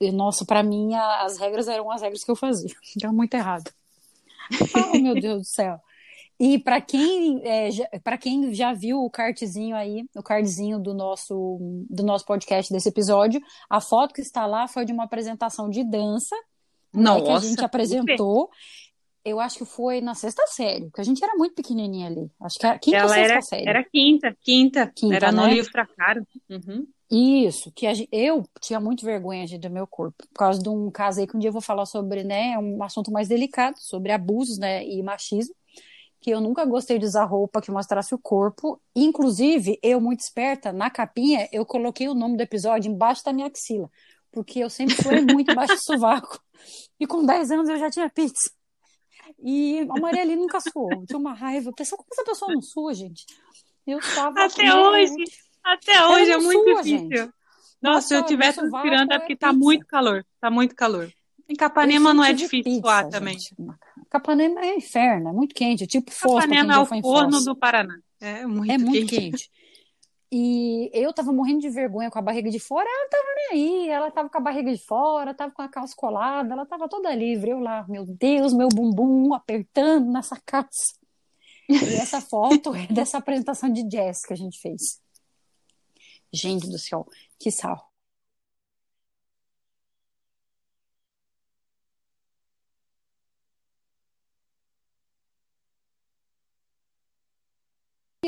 Eu, nossa, para mim as regras eram as regras que eu fazia. Era muito errado. Oh, meu Deus do céu. E para quem, é, para quem já viu o cartzinho aí, o cardzinho do nosso, do nosso podcast desse episódio, a foto que está lá foi de uma apresentação de dança Nossa, né, que a gente apresentou. Eu acho que foi na sexta série, porque a gente era muito pequenininha ali. Acho que era quinta Ela ou sexta era, série. Era quinta, quinta. quinta era no né? livro caro. Uhum. Isso, que gente, eu tinha muito vergonha gente, do meu corpo, por causa de um caso aí que um dia eu vou falar sobre, né, um assunto mais delicado, sobre abusos, né, e machismo que eu nunca gostei de usar roupa que mostrasse o corpo. Inclusive, eu, muito esperta, na capinha, eu coloquei o nome do episódio embaixo da minha axila. Porque eu sempre fui muito embaixo do sovaco. E com 10 anos eu já tinha pizza. E a Maria ali nunca suou. Tinha uma raiva. Pessoal, como essa pessoa não sua, gente? Eu estava. Até hoje. Até hoje é muito sua, difícil. Gente. Nossa, se eu tivesse transpirando é porque é tá muito calor. Tá muito calor. Em Capanema não é difícil pizza, suar também. Capanema é inferno, é muito quente, é tipo. Capanema é o forno do Paraná. É muito, é muito quente. quente. E eu tava morrendo de vergonha com a barriga de fora, ela tava nem aí, ela tava com a barriga de fora, tava com a calça colada, ela tava toda livre. Eu lá, meu Deus, meu bumbum apertando nessa calça. E essa foto é dessa apresentação de jazz que a gente fez. Gente do céu, que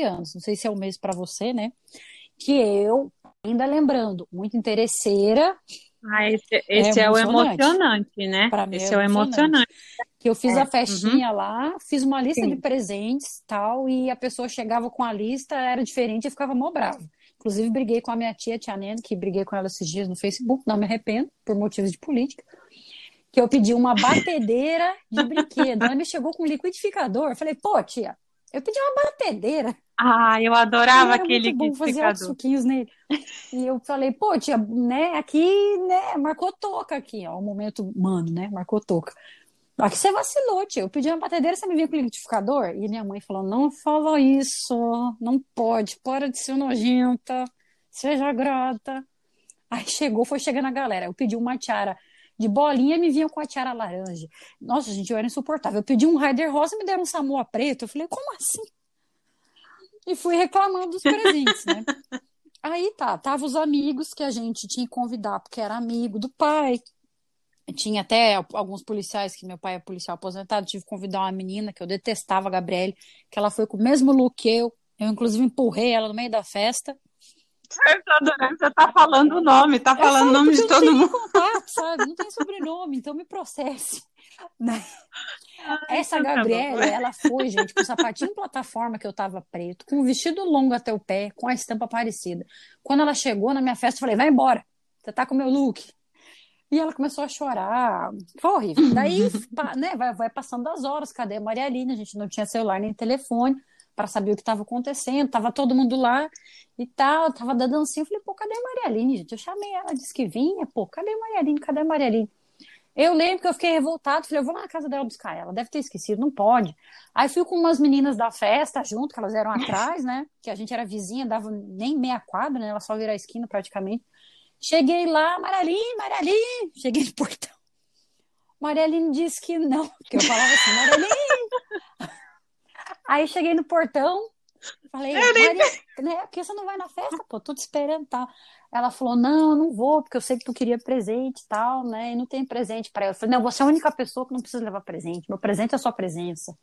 anos. Não sei se é o mesmo para você, né? Que eu, ainda lembrando, muito interesseira. Ah, esse, esse é, é, o emocionante, né? Pra esse é, é o emocionante. Que eu fiz é. a festinha uhum. lá, fiz uma lista Sim. de presentes tal, e a pessoa chegava com a lista, era diferente e ficava mó brava. Inclusive, briguei com a minha tia, tia Nene, que briguei com ela esses dias no Facebook, não me arrependo, por motivos de política que eu pedi uma batedeira de brinquedo. Ela me chegou com um liquidificador. Eu falei, pô, tia, eu pedi uma batedeira. Ah, eu adorava aquele muito bom fazer suquinhos nele. E eu falei, pô, tia, né, aqui, né, marcou toca aqui, ó, o momento, mano, né, marcou toca. Aqui você vacilou, tia. Eu pedi uma batedeira, você me vinha com liquidificador? E minha mãe falou, não fala isso, não pode, para de ser nojenta, seja grata. Aí chegou, foi chegando a galera. Eu pedi uma tiara de bolinha e me vinham com a tiara laranja. Nossa, gente, eu era insuportável. Eu pedi um Rider rosa e me deram um Samoa preto. Eu falei, como assim? E fui reclamando dos presentes, né? Aí tá, tava os amigos que a gente tinha que convidar, porque era amigo do pai. Tinha até alguns policiais, que meu pai é policial aposentado, tive que convidar uma menina que eu detestava, a Gabriele, que ela foi com o mesmo look que eu. Eu, inclusive, empurrei ela no meio da festa. Você tá falando o nome, tá falando o nome de todo mundo. Contato, sabe? Não tem sobrenome, então me processe. Essa então tá Gabriela, ela foi, gente, com o sapatinho plataforma que eu tava preto, com o vestido longo até o pé, com a estampa parecida. Quando ela chegou na minha festa, eu falei: vai embora, você tá com o meu look. E ela começou a chorar. Foi horrível. Daí, né, vai, vai passando as horas, cadê a Maria Aline? A gente não tinha celular nem telefone para saber o que estava acontecendo. Tava todo mundo lá e tal, tava dando dancinha. Eu falei, pô, cadê a Maria Aline, gente? Eu chamei ela, disse que vinha. Pô, cadê a Maria Aline? Cadê a Maria Aline? Eu lembro que eu fiquei revoltado, falei, eu vou lá na casa dela buscar ela, deve ter esquecido, não pode. Aí fui com umas meninas da festa junto, que elas eram atrás, né? Que a gente era vizinha, dava nem meia quadra, né? Ela só virar a esquina praticamente. Cheguei lá, Maraline, Maraline, cheguei no portão. Marialine disse que não, porque eu falava assim, Marialine. Aí cheguei no portão, falei, Maria, né, por que você não vai na festa? Pô, tô te esperando tal. Ela falou, não, eu não vou, porque eu sei que tu queria presente e tal, né, e não tem presente para ela. Eu falei, não, você é a única pessoa que não precisa levar presente, meu presente é a sua presença.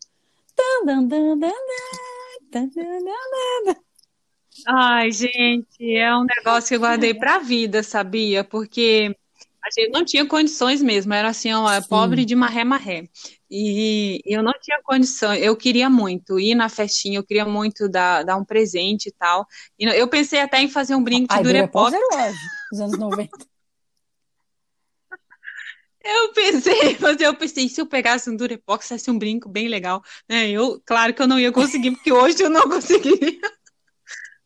Ai, gente, é um negócio que eu guardei para a vida, sabia? Porque a gente não tinha condições mesmo, era assim, ó, pobre de marré-marré. E eu não tinha condição, eu queria muito ir na festinha, eu queria muito dar, dar um presente e tal. E eu pensei até em fazer um brinco de Durepox. Dos anos 90. Eu pensei, mas eu pensei, se eu pegasse um Durepox, fosse um brinco bem legal, né? Eu, claro que eu não ia conseguir, porque hoje eu não conseguiria.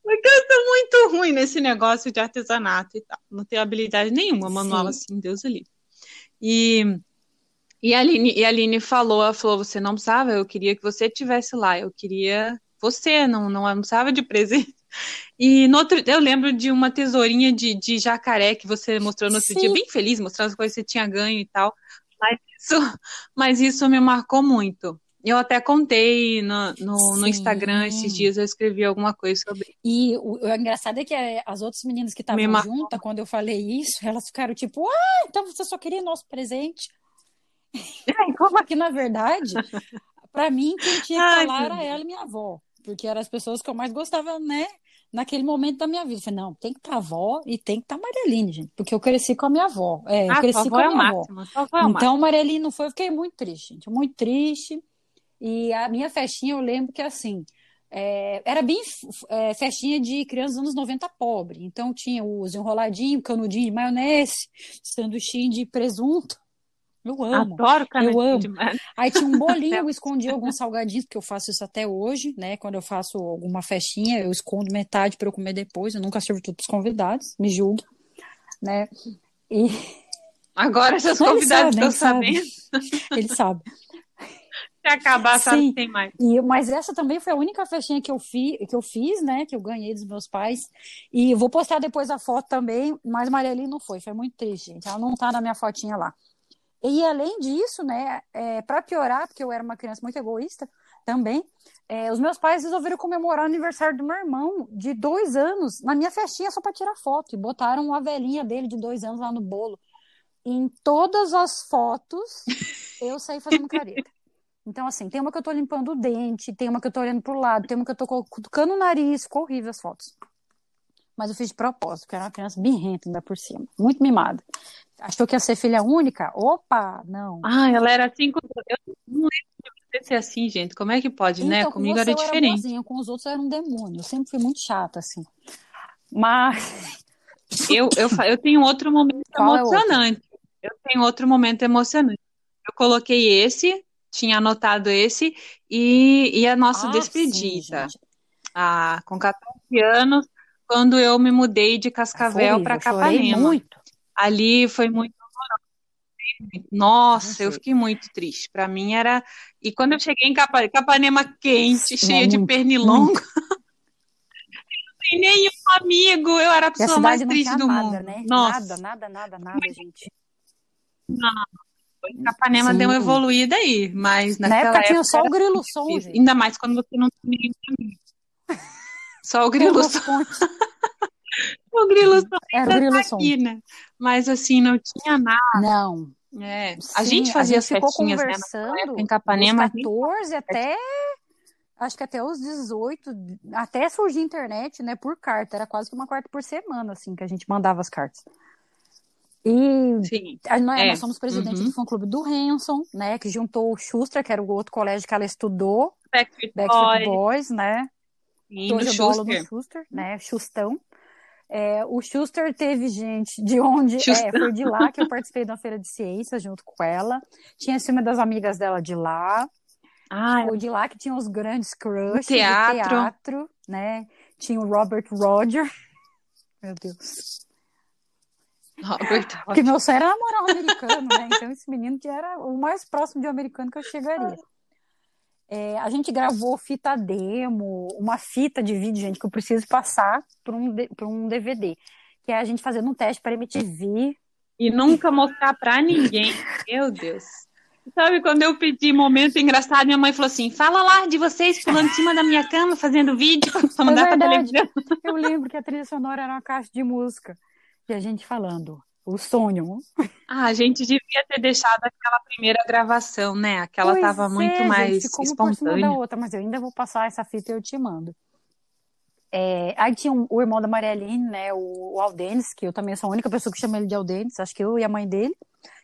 Porque eu tô muito ruim nesse negócio de artesanato e tal. Não tenho habilidade nenhuma, manual Sim. assim, Deus ali. E, e, a Aline, e a Aline falou, ela falou, você não precisava, eu queria que você estivesse lá, eu queria você, não, não, precisava de presente. E no outro, eu lembro de uma tesourinha de, de jacaré que você mostrou no outro Sim. dia, bem feliz, mostrando as coisas que você tinha ganho e tal. Mas isso, mas isso me marcou muito. Eu até contei no, no, no, Instagram esses dias, eu escrevi alguma coisa sobre E o, o engraçado é que é, as outras meninas que estavam juntas, quando eu falei isso, elas ficaram tipo, ah, então você só queria nosso presente. Como aqui, na verdade, para mim, quem tinha que Ai, falar era ela e minha avó. Porque eram as pessoas que eu mais gostava, né? Naquele momento da minha vida. Eu falei, não, tem que estar tá avó e tem que estar tá Marialine, gente. Porque eu cresci com a minha avó. É, eu ah, cresci com a minha é avó. Máximo, é então, Marialine não foi, eu fiquei muito triste, gente. Muito triste. E a minha festinha, eu lembro que assim, é, era bem é, festinha de crianças dos anos 90 pobre. Então tinha os enroladinho, canudinho de maionese, sanduichinho de presunto. Eu amo. Adoro Eu amo. Aí tinha um bolinho, eu escondi alguns salgadinhos, porque eu faço isso até hoje, né? Quando eu faço alguma festinha, eu escondo metade para eu comer depois. Eu nunca sirvo tudo para os convidados, me julgue, né? E... Agora seus convidados estão sabendo. Ele sabe. Se acabar, sabe que tem mais. E, mas essa também foi a única festinha que eu, fi, que eu fiz, né? Que eu ganhei dos meus pais. E vou postar depois a foto também, mas Marieli não foi. Foi muito triste, gente. Ela não tá na minha fotinha lá. E além disso, né, é, para piorar, porque eu era uma criança muito egoísta também, é, os meus pais resolveram comemorar o aniversário do meu irmão de dois anos na minha festinha só para tirar foto. E botaram uma velhinha dele de dois anos lá no bolo. E em todas as fotos, eu saí fazendo careta. Então, assim, tem uma que eu tô limpando o dente, tem uma que eu tô olhando pro lado, tem uma que eu tô cutucando o nariz, ficou horrível as fotos. Mas eu fiz de propósito, porque era uma criança birrenta ainda por cima, muito mimada. Achou que ia ser filha única? Opa, não. Ah, ela era assim, eu não lembro de ser assim, gente, como é que pode, né? então, né? Comigo era diferente. Era boazinha, com os outros eu era um demônio, eu sempre fui muito chata, assim. Mas... Eu, eu, eu tenho outro momento Qual é emocionante. É eu tenho outro momento emocionante. Eu coloquei esse tinha anotado esse e, e a nossa ah, despedida. Sim, ah, com 14 anos, quando eu me mudei de Cascavel para Capanema. Muito. Ali foi muito nossa, eu fiquei muito triste. Para mim era. E quando eu cheguei em Capa... Capanema quente, cheia de pernilongo, não tem nenhuma amigo, eu era a E a pessoa mais não triste do nada, mundo. né? Nossa, Nada, nada, nada, nada, gente. Capanema deu uma Sim. evoluída aí, mas Na naquela época tinha época só o grilo som, gente. Ainda mais quando você não tem ninguém. Só o grilo som. O grilo som Era grilo tá som. aqui, né? Mas assim, não tinha nada. Não. É. A Sim, gente a fazia gente ficou festinhas, né? Naquela época conversando em dos Capanema. nem- 14 até, acho que até os 18, até surgir a internet, né, por carta. Era quase que uma carta por semana, assim, que a gente mandava as cartas. E Sim. nós, É. nós somos presidente Uhum. do fã-clube do Hanson, né, que juntou o Schuster, que era o outro colégio que ela estudou, Backstreet Backstreet Boys, Boys, né, e hoje eu dou aula no Schuster. Schuster, né, Chustão. É, o Schuster teve gente de onde, é, foi de lá que eu participei da feira de ciências junto com ela. Tinha ciúme das amigas dela de lá. Ah, Foi de lá que tinha os grandes crushes O teatro. do teatro, né? Tinha o Robert Roger. Meu Deus. Robert Porque meu sonho era namorar um americano, né? Então esse menino que era o mais próximo de um americano que eu chegaria. É, a gente gravou fita demo, uma fita de vídeo, gente, que eu preciso passar para um, pra um DVD. Que é a gente fazendo um teste para MTV. E nunca mostrar pra ninguém. Meu Deus. Sabe, quando eu pedi momento engraçado, minha mãe falou assim: fala lá de vocês pulando em cima da minha cama, fazendo vídeo pra mandar pra É verdade. televisão. Eu lembro que a trilha sonora era uma caixa de música. E a gente falando, o sonho. Ah, a gente devia ter deixado aquela primeira gravação, né? Aquela Pois tava é, muito gente, mais ficou uma por cima da espontânea. outra, mas eu ainda vou passar essa fita e eu te mando. É, aí tinha um- o irmão da Maria Aline, né, o, o Aldenis, que eu também sou a única pessoa que chama ele de Aldenis, acho que eu e a mãe dele.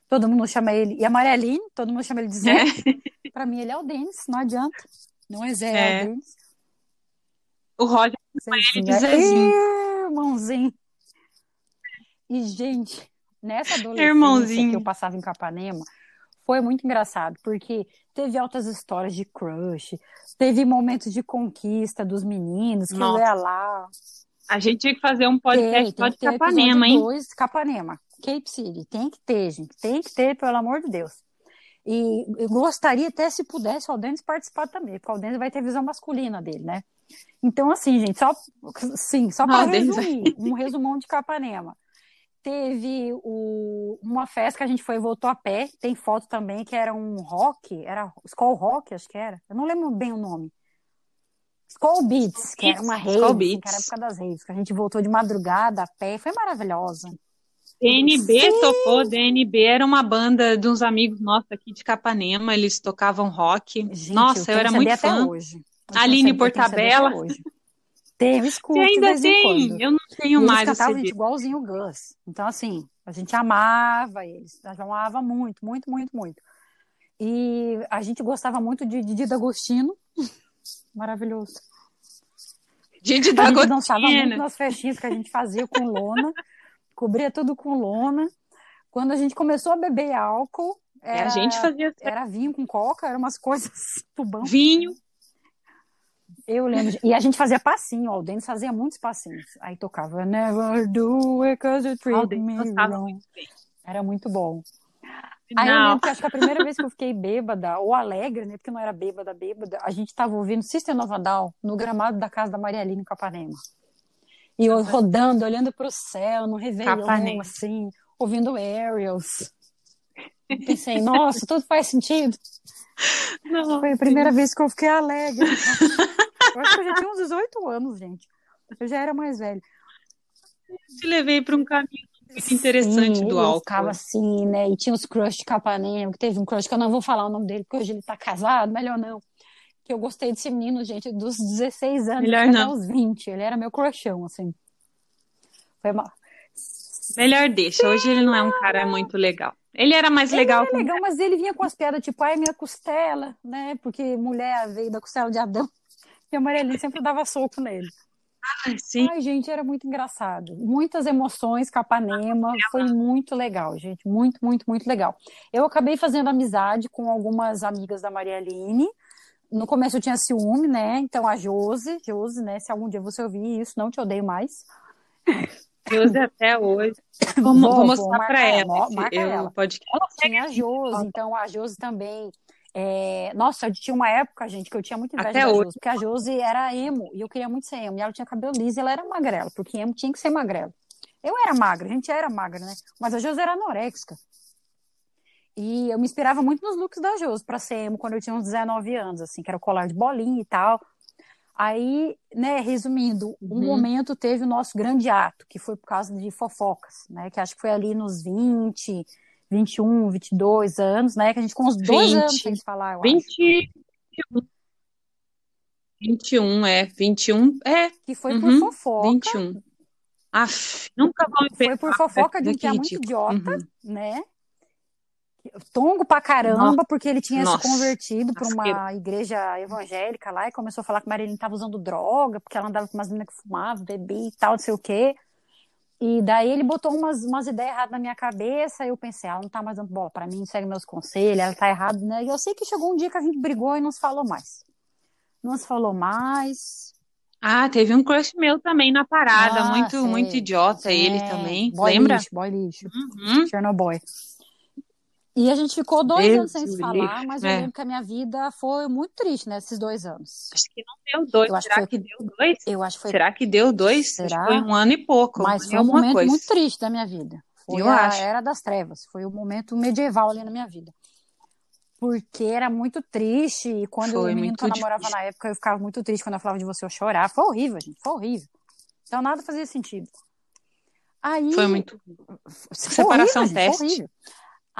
Todo mundo chama ele. E a Maria Aline, todo mundo chama ele de Zé. Pra mim ele é Aldenis, não adianta. Não é Zé, é, É. Aldenis. O Roger Zezinho. de Zezinho. Ih, Irmãozinho. E, gente, nessa adolescência Irmãozinho. que eu passava em Capanema, foi muito engraçado, porque teve altas histórias de crush, teve momentos de conquista dos meninos, que Nossa. eu ia lá. A gente tinha que fazer um podcast Tem, só de Capanema, hein? dois, Capanema, Cape City. Tem que ter, gente. Tem que ter, pelo amor de Deus. E eu gostaria até, se pudesse, o Aldenis participar também, porque o Aldenis vai ter visão masculina dele, né? Então, assim, gente, só, sim, só para resumir, um resumão de Capanema. Teve o- uma festa que a gente foi e voltou a pé, tem foto também, que era um rock, era Skull Rock, acho que era. Eu não lembro bem o nome. Skull Beats, que era uma rave, assim, que era a época das raves, que a gente voltou de madrugada a pé, foi maravilhosa. DNB Sim. tocou, DNB era uma banda de uns amigos nossos aqui de Capanema, eles tocavam rock. Gente, Nossa, eu, tenho era muito até fã. hoje. Eu Aline eu CD até Portabella. Hoje. Tenho, escuto Você ainda tem? Eu não tenho E eles mais o cantavam, gente, igualzinho o Gus. Então, assim, a gente amava eles. A gente amava muito, muito, muito, muito. E a gente gostava muito de Didi D'Agostino. Maravilhoso. Didi A gente dançava muito D'Agostino. nas festinhas que a gente fazia com lona. Cobria tudo com lona. Quando a gente começou a beber álcool, E a era, gente fazia era vinho com coca, eram umas coisas tubão. vinho. Eu lembro. de- E a gente fazia passinho, ó, o Denis fazia muitos passinhos. Aí tocava Never do it cause you treat Alden me wrong. Era muito bom. Aí eu Não, lembro que acho que a primeira vez que eu fiquei bêbada, ou alegre, né? Porque não era bêbada, bêbada, a gente tava ouvindo System of a Down no gramado da casa da Maria Aline em Capanema. E eu rodando, olhando pro céu, no Réveillon, assim, ouvindo Aerials. Eu pensei, nossa, tudo faz sentido. não. Foi a primeira vez que eu fiquei alegre. Eu acho que eu já tinha uns 18 anos, gente. Eu já era mais velha. te levei para um caminho muito interessante Sim, do eu álcool. ficava assim, né? E tinha os crush de Capanema, que teve um crush que eu não vou falar o nome dele, porque hoje ele tá casado, melhor não. Que eu gostei desse menino, gente, dos 16 anos Melhor até não. os 20. Ele era meu crushão, assim. Foi uma... Melhor deixa. Hoje ele não é um cara muito legal. Ele era mais legal É com legal, mas ele vinha com as piadas tipo, ai, minha costela, né? Porque mulher veio da costela de Adão. E a Maria Helena sempre dava soco nele. Sim. Ai, gente, era muito engraçado. Muitas emoções, Capanema, foi muito legal, gente. Muito, muito, muito legal. Eu acabei fazendo amizade com algumas amigas da Maria Aline. No começo eu tinha ciúme, né? Então a Josi, Josi, né? Se algum dia você ouvir isso, não te odeio mais. É até hoje. Vou, Vou, vou mostrar para ela, ela. marca ela. podcast. Tinha a Josi, então a Josi também. É, nossa, tinha uma época, gente, que eu tinha muita inveja Até da hoje. Josi, porque a Josi era emo e eu queria muito ser emo. E ela tinha cabelo liso e ela era magrela, porque emo tinha que ser magrela. Eu era magra, a gente era magra, né? Mas a Josi era anoréxica. E eu me inspirava muito nos looks da Josi pra ser emo quando eu tinha uns 19 anos, assim, que era o colar de bolinha e tal. Aí, né, resumindo, um Uhum. momento teve o nosso grande ato, que foi por causa de fofocas, né? Que acho que foi ali nos 20, 21, 22 anos, né? Que a gente com uns dois 20, anos sem se falar, eu acho. 20, 21, é. 21, é. Que foi por Uhum, fofoca, 21. Aff, nunca vão me foi por fofoca de um que que é muito idiota, Uhum. né? Tongo pra caramba, Nossa, porque ele tinha se nossa, convertido pra uma igreja evangélica lá e começou a falar que Marilyn tava usando droga, porque ela andava com umas meninas que fumavam, bebia e tal, não sei o quê. E daí ele botou umas, umas ideias erradas na minha cabeça, e eu pensei, ela não tá mais dando bola pra mim, não segue meus conselhos, ela tá errada, né? E eu sei que chegou um dia que a gente brigou e não se falou mais. Não se falou mais. Ah, teve um crush meu também na parada, Ah, muito, muito sei. idiota ele É, também, boy lembra? lixo, boy lixo. Uhum. Chernobyl. E a gente ficou dois Deus anos sem se falar, mas eu É. lembro que a minha vida foi muito triste nesses dois anos. Acho que não deu dois. Eu acho que Será foi- que deu dois? Eu acho foi, Será que deu dois? Será? foi um ano e pouco, mas um foi um momento coisa. muito triste da minha vida. Foi Eu a acho. era das trevas, foi o momento medieval ali na minha vida. Porque era muito triste, e quando Foi o menino que eu namorava difícil. na época, eu ficava muito triste quando eu falava de você, eu chorava. Foi horrível, gente, foi horrível. Então nada fazia sentido. Aí, Foi muito. Foi Separação horrível, gente, foi teste. horrível.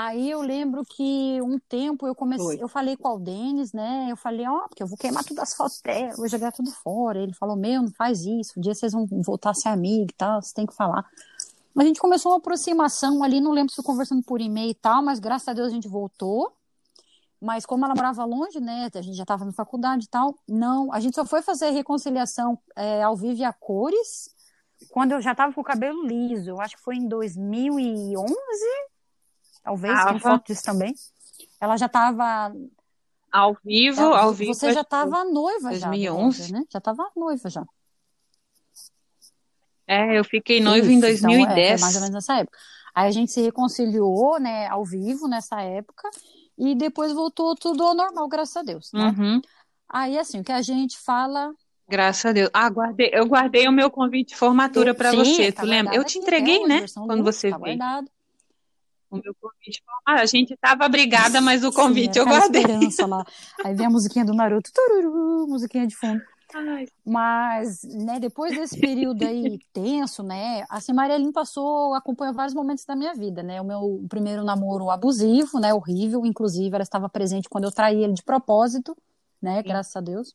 Aí eu lembro que um tempo eu comecei, eu falei com o Denis, né? Eu falei, ó, porque eu vou queimar todas as fotos dela, vou jogar tudo fora. Ele falou, meu, não faz isso, um dia vocês vão voltar a ser amigos e tal, você tem que falar. A gente começou uma aproximação ali, não lembro se conversando por e-mail e tal, mas graças a Deus a gente voltou. Mas como ela morava longe, né? A gente já estava na faculdade e tal, não. A gente só foi fazer a reconciliação é, ao vivo e a cores quando eu já estava com o cabelo liso. Eu acho que foi em 2011, talvez, tem foto disso também. Ela já estava. Ao vivo, ela- ao vivo. Você já estava noiva já. do 2011? Roger, né? Já estava noiva já. É, eu fiquei noiva em Isso, então, é, 2010. mais ou menos nessa época. Aí a gente se reconciliou, né, ao vivo nessa época, e depois voltou tudo ao normal, graças a Deus, né? Uhum. Aí, assim, o que a gente fala. Graças a Deus. Ah, guardei, eu guardei o meu convite de formatura para você, tá tu lembra? Eu te entreguei, hoje, né? Quando você tá veio. guardado. O meu convite formatura. A gente tava brigada, mas o convite Sim, eu guardei. lá. Aí vem a musiquinha do Naruto, tururu, musiquinha de fundo. Ai, Mas, né, depois desse período aí tenso, né, assim, Maria Lin passou, acompanhou vários momentos da minha vida, né, o meu primeiro namoro abusivo, né, horrível, inclusive ela estava presente quando eu traí ele de propósito, né, graças a Deus.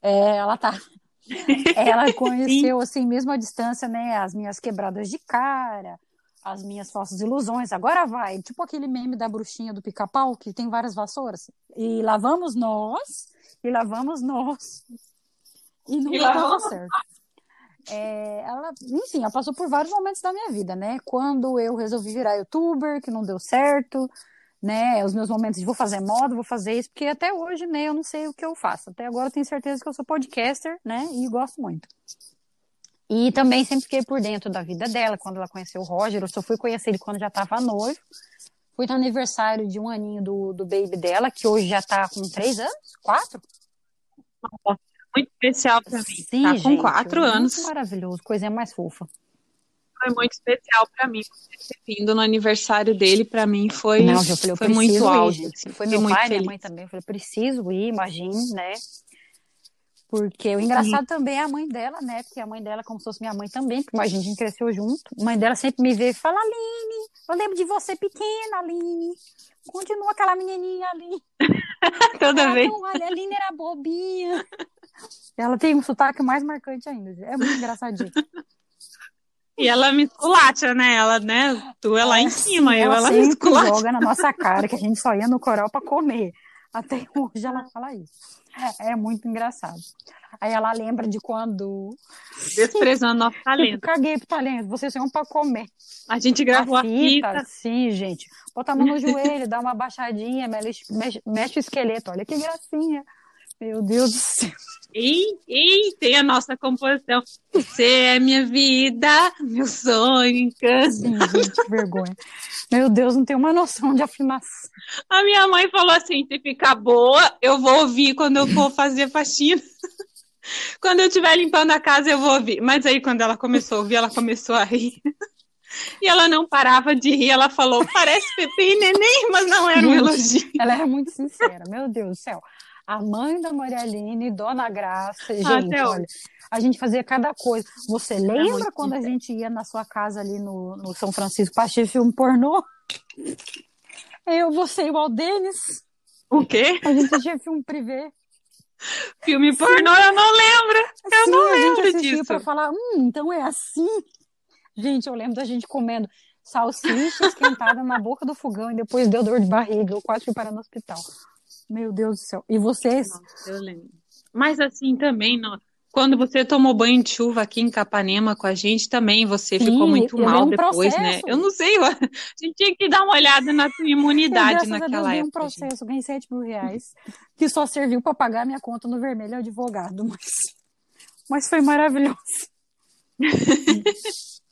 É, ela tá, ela conheceu, assim, mesmo à distância, né, as minhas quebradas de cara, as minhas falsas ilusões, agora vai, tipo aquele meme da bruxinha do pica-pau, que tem várias vassouras, e lá vamos nós, e lá vamos nós, e não dava vamos. certo. É, ela, enfim, ela passou por vários momentos da minha vida, né? Quando eu resolvi virar youtuber, que não deu certo, né? Os meus momentos de vou fazer moda, vou fazer isso, porque até hoje, né, eu não sei o que eu faço. Até agora eu tenho certeza que eu sou podcaster, né? E gosto muito. E também sempre fiquei por dentro da vida dela, quando ela conheceu o Roger, eu só fui conhecer ele quando já estava noivo. Fui no aniversário de um aninho do, do baby dela, que hoje já tá com três anos? Quatro? muito especial para mim. Sim, tá com gente, quatro anos. maravilhoso, coisinha mais fofa. Foi muito especial para mim. Ter vindo no aniversário dele, para mim, foi, Não, eu falei, eu foi muito assim, Foi meu muito pai, minha feliz. mãe também. Eu falei, preciso ir, imagine, né? Porque o engraçado também é a mãe dela, né? Porque a mãe dela, como se fosse minha mãe também, porque a gente cresceu junto. A mãe dela sempre me vê e fala, Aline, eu lembro de você pequena, Aline. Continua aquela menininha ali. Toda vez. não, olha, a Aline era bobinha. Ela tem um sotaque mais marcante ainda. É muito engraçadinho. E ela me esculacha, né? Ela, né? Tu é lá em cima, eu, ela ela me esculacha. joga na nossa cara que a gente só ia no coral para comer. Até hoje ela fala isso. É, é muito engraçado. Aí ela lembra de quando Desprezando nosso eu talento. caguei pro talento, vocês iam para comer. A gente gravou a fita. sim, gente. Bota a mão no joelho, dá uma baixadinha, mexe, mexe o esqueleto. Olha que gracinha. Meu Deus do céu. E, e tem a nossa composição. Você é minha vida, meu sonho em Sim, gente, que vergonha. Meu Deus, não tenho uma noção de afirmação. A minha mãe falou assim: se ficar boa, eu vou ouvir quando eu for fazer faxina. quando eu estiver limpando a casa, eu vou ouvir. Mas aí, quando ela começou a ouvir, ela começou a rir. E ela não parava de rir. Ela falou: parece Pepe e Neném, mas não era um elogio. Ela era muito sincera, meu Deus do céu a mãe da Maria Aline, Dona Graça. Gente, Até olha, a gente fazia cada coisa. Você lembra é quando a gente ia na sua casa ali no, no São Francisco para assistir filme pornô? Eu, você e o Aldenis. O quê? A gente assistia filme privê. Filme pornô, Sim. eu não lembro. Eu Sim, não lembro a gente disso. para falar, hum, então é assim. Gente, eu lembro da gente comendo salsicha esquentada na boca do fogão e depois deu dor de barriga. Eu quase fui parar no hospital. Meu Deus do céu. E vocês? Nossa, eu lembro. Mas assim também, não. Quando você tomou banho de chuva aqui em Capanema com a gente também, você Sim, ficou muito mal depois, né? Eu não sei, a gente tinha que dar uma olhada na tua imunidade naquela a Deus, época. um processo, gente. ganhei 7 mil reais, que só serviu para pagar minha conta no vermelho advogado, mas, mas foi maravilhoso.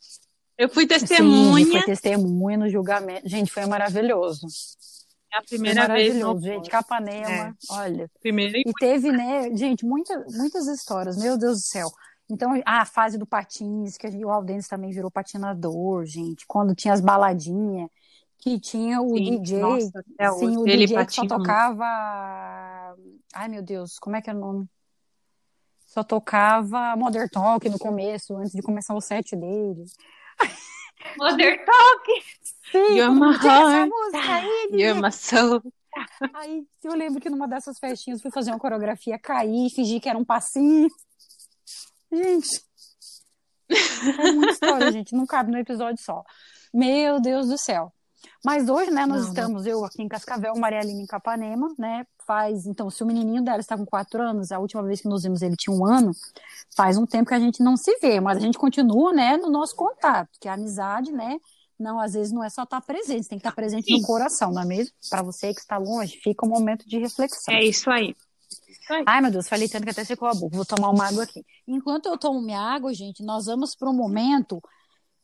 Eu fui testemunha. Sim, foi testemunha no julgamento. Gente, foi maravilhoso. É a primeira vez. Maravilhoso, gente. Capanema, é. olha. Primeira e teve, né, gente, muita, muitas histórias, meu Deus do céu. Então, a fase do patins, que o Aldenis também virou patinador, gente. Quando tinha as baladinhas, que tinha o sim, DJ. Nossa, sim, o DJ que só tocava. Ai, meu Deus, como é que é o nome? Só tocava Modern Talk no começo, antes de começar o set dele. Modern Talk! Sim, You're my heart. Aí, You're my soul. Aí eu lembro que numa dessas festinhas fui fazer uma coreografia, caí, fingi que era um passinho. Gente. É muita história, gente. Não cabe no episódio só. Meu Deus do céu. Mas hoje, né, nós não, estamos, não. eu aqui em Cascavel, Maria Aline em Capanema, né? Faz, então, se o menininho dela está com quatro anos, a última vez que nos vimos ele tinha um ano, faz um tempo que a gente não se vê, mas a gente continua, né, no nosso contato, que a amizade, né, não, às vezes não é só estar presente, tem que estar presente Sim. no coração, não é mesmo? Para você que está longe, fica um momento de reflexão. É isso aí. isso aí. Ai, meu Deus, falei tanto que até secou a boca. Vou tomar uma água aqui. Enquanto eu tomo minha água, gente, nós vamos para um momento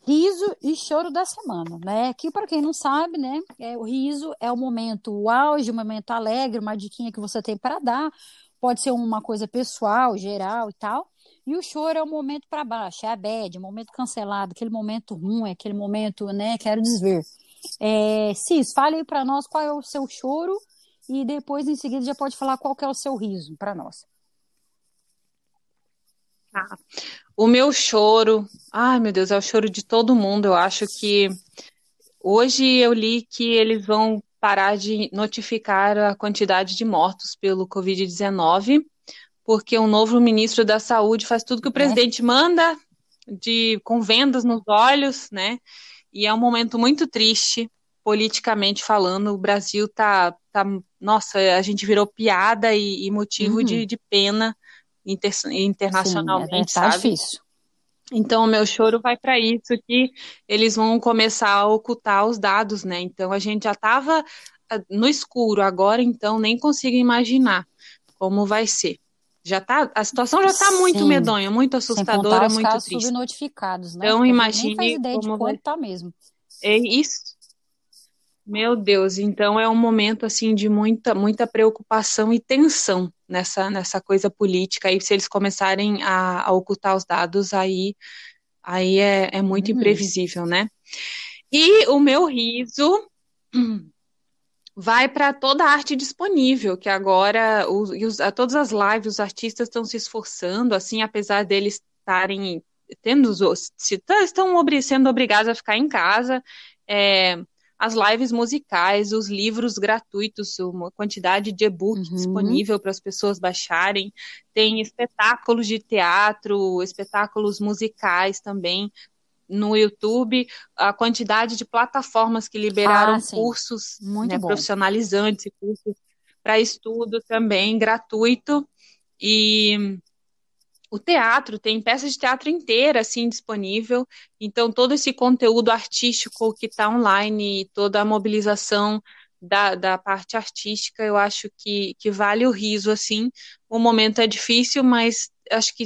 riso e choro da semana, né? Que para quem não sabe, né, é, o riso é o momento o auge, o momento alegre, uma diquinha que você tem para dar. Pode ser uma coisa pessoal, geral e tal. E o choro é o momento para baixo, é a bad, o momento cancelado, aquele momento ruim, aquele momento, né, quero desver. É, Cis, fale aí para nós qual é o seu choro e depois, em seguida, já pode falar qual é o seu riso para nós. Ah, o meu choro, ai meu Deus, é o choro de todo mundo. Eu acho que hoje eu li que eles vão parar de notificar a quantidade de mortos pelo Covid-19 porque um novo ministro da Saúde faz tudo que o presidente manda, de com vendas nos olhos, né? E é um momento muito triste, politicamente falando. O Brasil tá, tá nossa, a gente virou piada e, e motivo uhum. de, de, pena inter, internacionalmente, Sim, é, tá sabe? Difícil. Então, o meu choro vai para isso, que eles vão começar a ocultar os dados, né? Então, a gente já estava ah, no escuro, agora, então, nem consigo imaginar como vai ser. Já tá, a situação já está muito medonha, muito assustadora, muito casos triste. subnotificados, né? Então, imagine nem faz ideia como de quanto tá mesmo. É isso. Meu Deus, então é um momento assim de muita muita preocupação e tensão nessa nessa coisa política. E se eles começarem a, a ocultar os dados, aí aí é, é muito uhum. imprevisível, né? E o meu riso vai para toda a arte disponível, que agora os, os, a todas as lives os artistas estão se esforçando, assim, apesar deles estarem tendo se tá, estão sendo obrigados a ficar em casa, é, as lives musicais, os livros gratuitos, uma quantidade de e-book uhum. disponível para as pessoas baixarem, tem espetáculos de teatro, espetáculos musicais também, no YouTube a quantidade de plataformas que liberaram ah, cursos né, profissionalizantes, cursos para estudo também gratuito. E o teatro tem peças de teatro inteira assim disponível. Então todo esse conteúdo artístico que está online toda a mobilização da, da parte artística, eu acho que, que vale o riso, assim. O momento é difícil, mas acho que,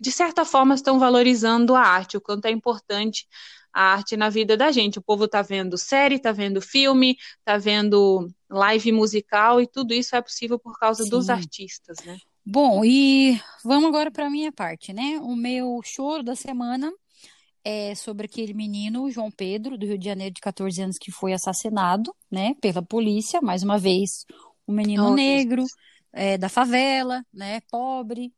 de certa forma, estão valorizando a arte, o quanto é importante a arte na vida da gente. O povo tá vendo série, tá vendo filme, tá vendo live musical, e tudo isso é possível por causa Sim. dos artistas, né? Bom, e vamos agora para a minha parte, né? O meu choro da semana é sobre aquele menino, João Pedro, do Rio de Janeiro, de 14 anos, que foi assassinado, né, pela polícia, mais uma vez, um menino negro, é, da favela, né, pobre.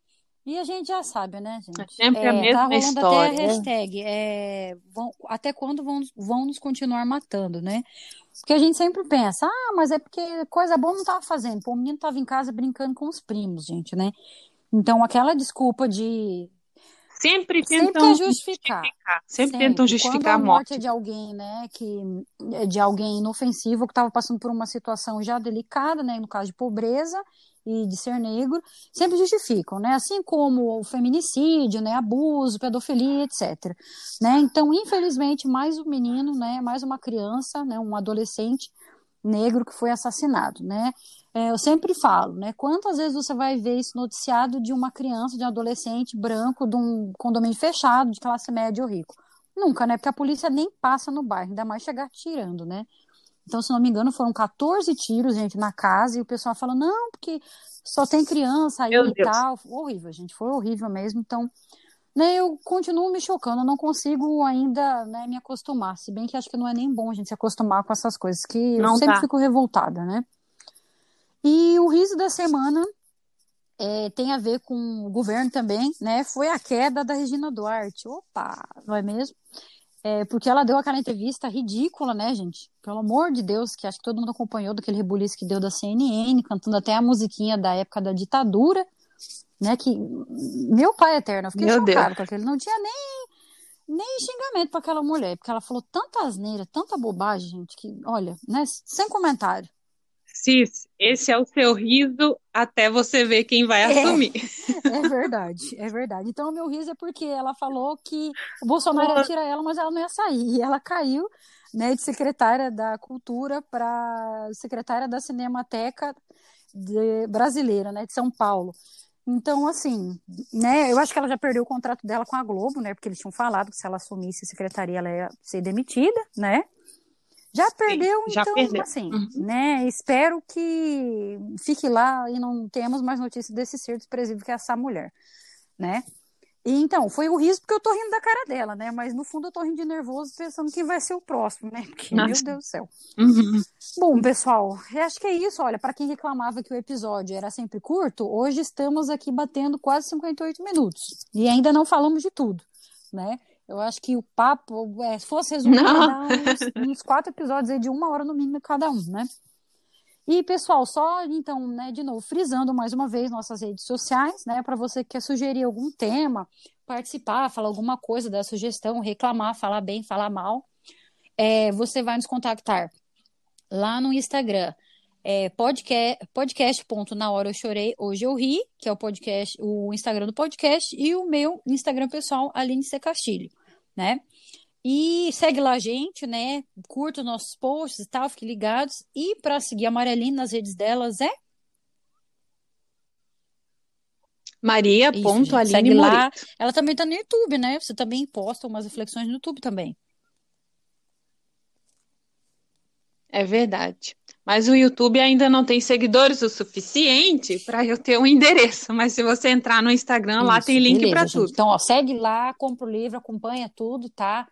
E a gente já sabe, né, gente? É sempre é, a mesma tá história. até a hashtag, é, vão, até quando vão, vão nos continuar matando, né? Porque a gente sempre pensa, ah, mas é porque coisa boa não tava fazendo. Pô, o menino tava em casa brincando com os primos, gente, né? Então, aquela desculpa de sempre tentam sempre justificar. justificar. Sempre, sempre, tentam justificar Quando a morte. É de alguém, né, que de alguém inofensivo que estava passando por uma situação já delicada, né, no caso de pobreza e de ser negro, sempre justificam, né? Assim como o feminicídio, né, abuso, pedofilia, etc. Né? Então, infelizmente, mais um menino, né, mais uma criança, né, um adolescente negro que foi assassinado, né? É, eu sempre falo, né? Quantas vezes você vai ver esse noticiado de uma criança, de um adolescente branco, de um condomínio fechado, de classe média ou rico? Nunca, né? Porque a polícia nem passa no bairro, ainda mais chegar tirando, né? Então, se não me engano, foram 14 tiros, gente, na casa, e o pessoal fala, não, porque só tem criança aí Meu e Deus. tal. Horrível, gente, foi horrível mesmo. Então, né, eu continuo me chocando, eu não consigo ainda né, me acostumar. Se bem que acho que não é nem bom a gente se acostumar com essas coisas, que não eu sempre tá. fico revoltada, né? E o riso da semana é, tem a ver com o governo também, né? Foi a queda da Regina Duarte. Opa, não é mesmo? É, porque ela deu aquela entrevista ridícula, né, gente? Pelo amor de Deus, que acho que todo mundo acompanhou daquele rebuliço que deu da CNN, cantando até a musiquinha da época da ditadura, né? Que meu pai eterno, eu fiquei meu chocado com aquele. Não tinha nem, nem xingamento para aquela mulher, porque ela falou tanta asneira, tanta bobagem, gente, que, olha, né? Sem comentário. Cis, esse é o seu riso até você ver quem vai é, assumir. É verdade, é verdade. Então, o meu riso é porque ela falou que o Bolsonaro ia tirar ela, mas ela não ia sair. E ela caiu né, de secretária da Cultura para secretária da Cinemateca de, brasileira, né, de São Paulo. Então, assim, né, eu acho que ela já perdeu o contrato dela com a Globo, né, porque eles tinham falado que se ela assumisse a secretaria ela ia ser demitida, né, já perdeu, Sim, já então, perdeu. assim, uhum. né? Espero que fique lá e não tenhamos mais notícias desse ser desprezível que é essa mulher, né? E, então, foi o riso porque eu tô rindo da cara dela, né? Mas no fundo eu tô rindo de nervoso pensando que vai ser o próximo, né? Porque, Nossa. meu Deus do céu. Uhum. Bom, pessoal, acho que é isso. Olha, para quem reclamava que o episódio era sempre curto, hoje estamos aqui batendo quase 58 minutos. E ainda não falamos de tudo, né? Eu acho que o papo, é, se fosse resumir, uns, uns, quatro episódios aí de uma hora no mínimo cada um, né? E, pessoal, só então, né, de novo, frisando mais uma vez nossas redes sociais, né, para você que quer sugerir algum tema, participar, falar alguma coisa da sugestão, reclamar, falar bem, falar mal, é, você vai nos contactar lá no Instagram, é, podcast, podcast na hora eu chorei, hoje eu ri, que é o podcast, o Instagram do podcast, e o meu Instagram pessoal, Aline C. Castilho né? E segue lá a gente, né? Curta os nossos posts e tal, fiquem ligados. E para seguir a Marialine nas redes delas é Maria.aline Segue lá. Ela também tá no YouTube, né? Você também posta umas reflexões no YouTube também. É verdade. Mas o YouTube ainda não tem seguidores o suficiente para eu ter um endereço. Mas se você entrar no Instagram, isso, lá tem link para tudo. Então, ó, segue lá, compra o livro, acompanha tudo, tá?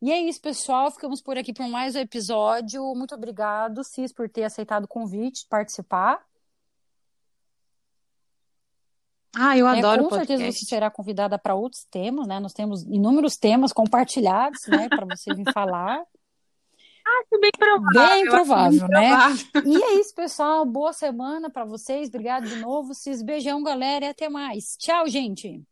E é isso, pessoal. Ficamos por aqui para mais um episódio. Muito obrigado, Cis, por ter aceitado o convite, participar. Ah, eu é, adoro é, Com certeza você será convidada para outros temas, né? Nós temos inúmeros temas compartilhados, né, para você vir falar. Acho bem provável. Bem provável, né? Provável. E é isso, pessoal. Boa semana para vocês. Obrigado de novo. Cis, beijão, galera, e até mais. Tchau, gente.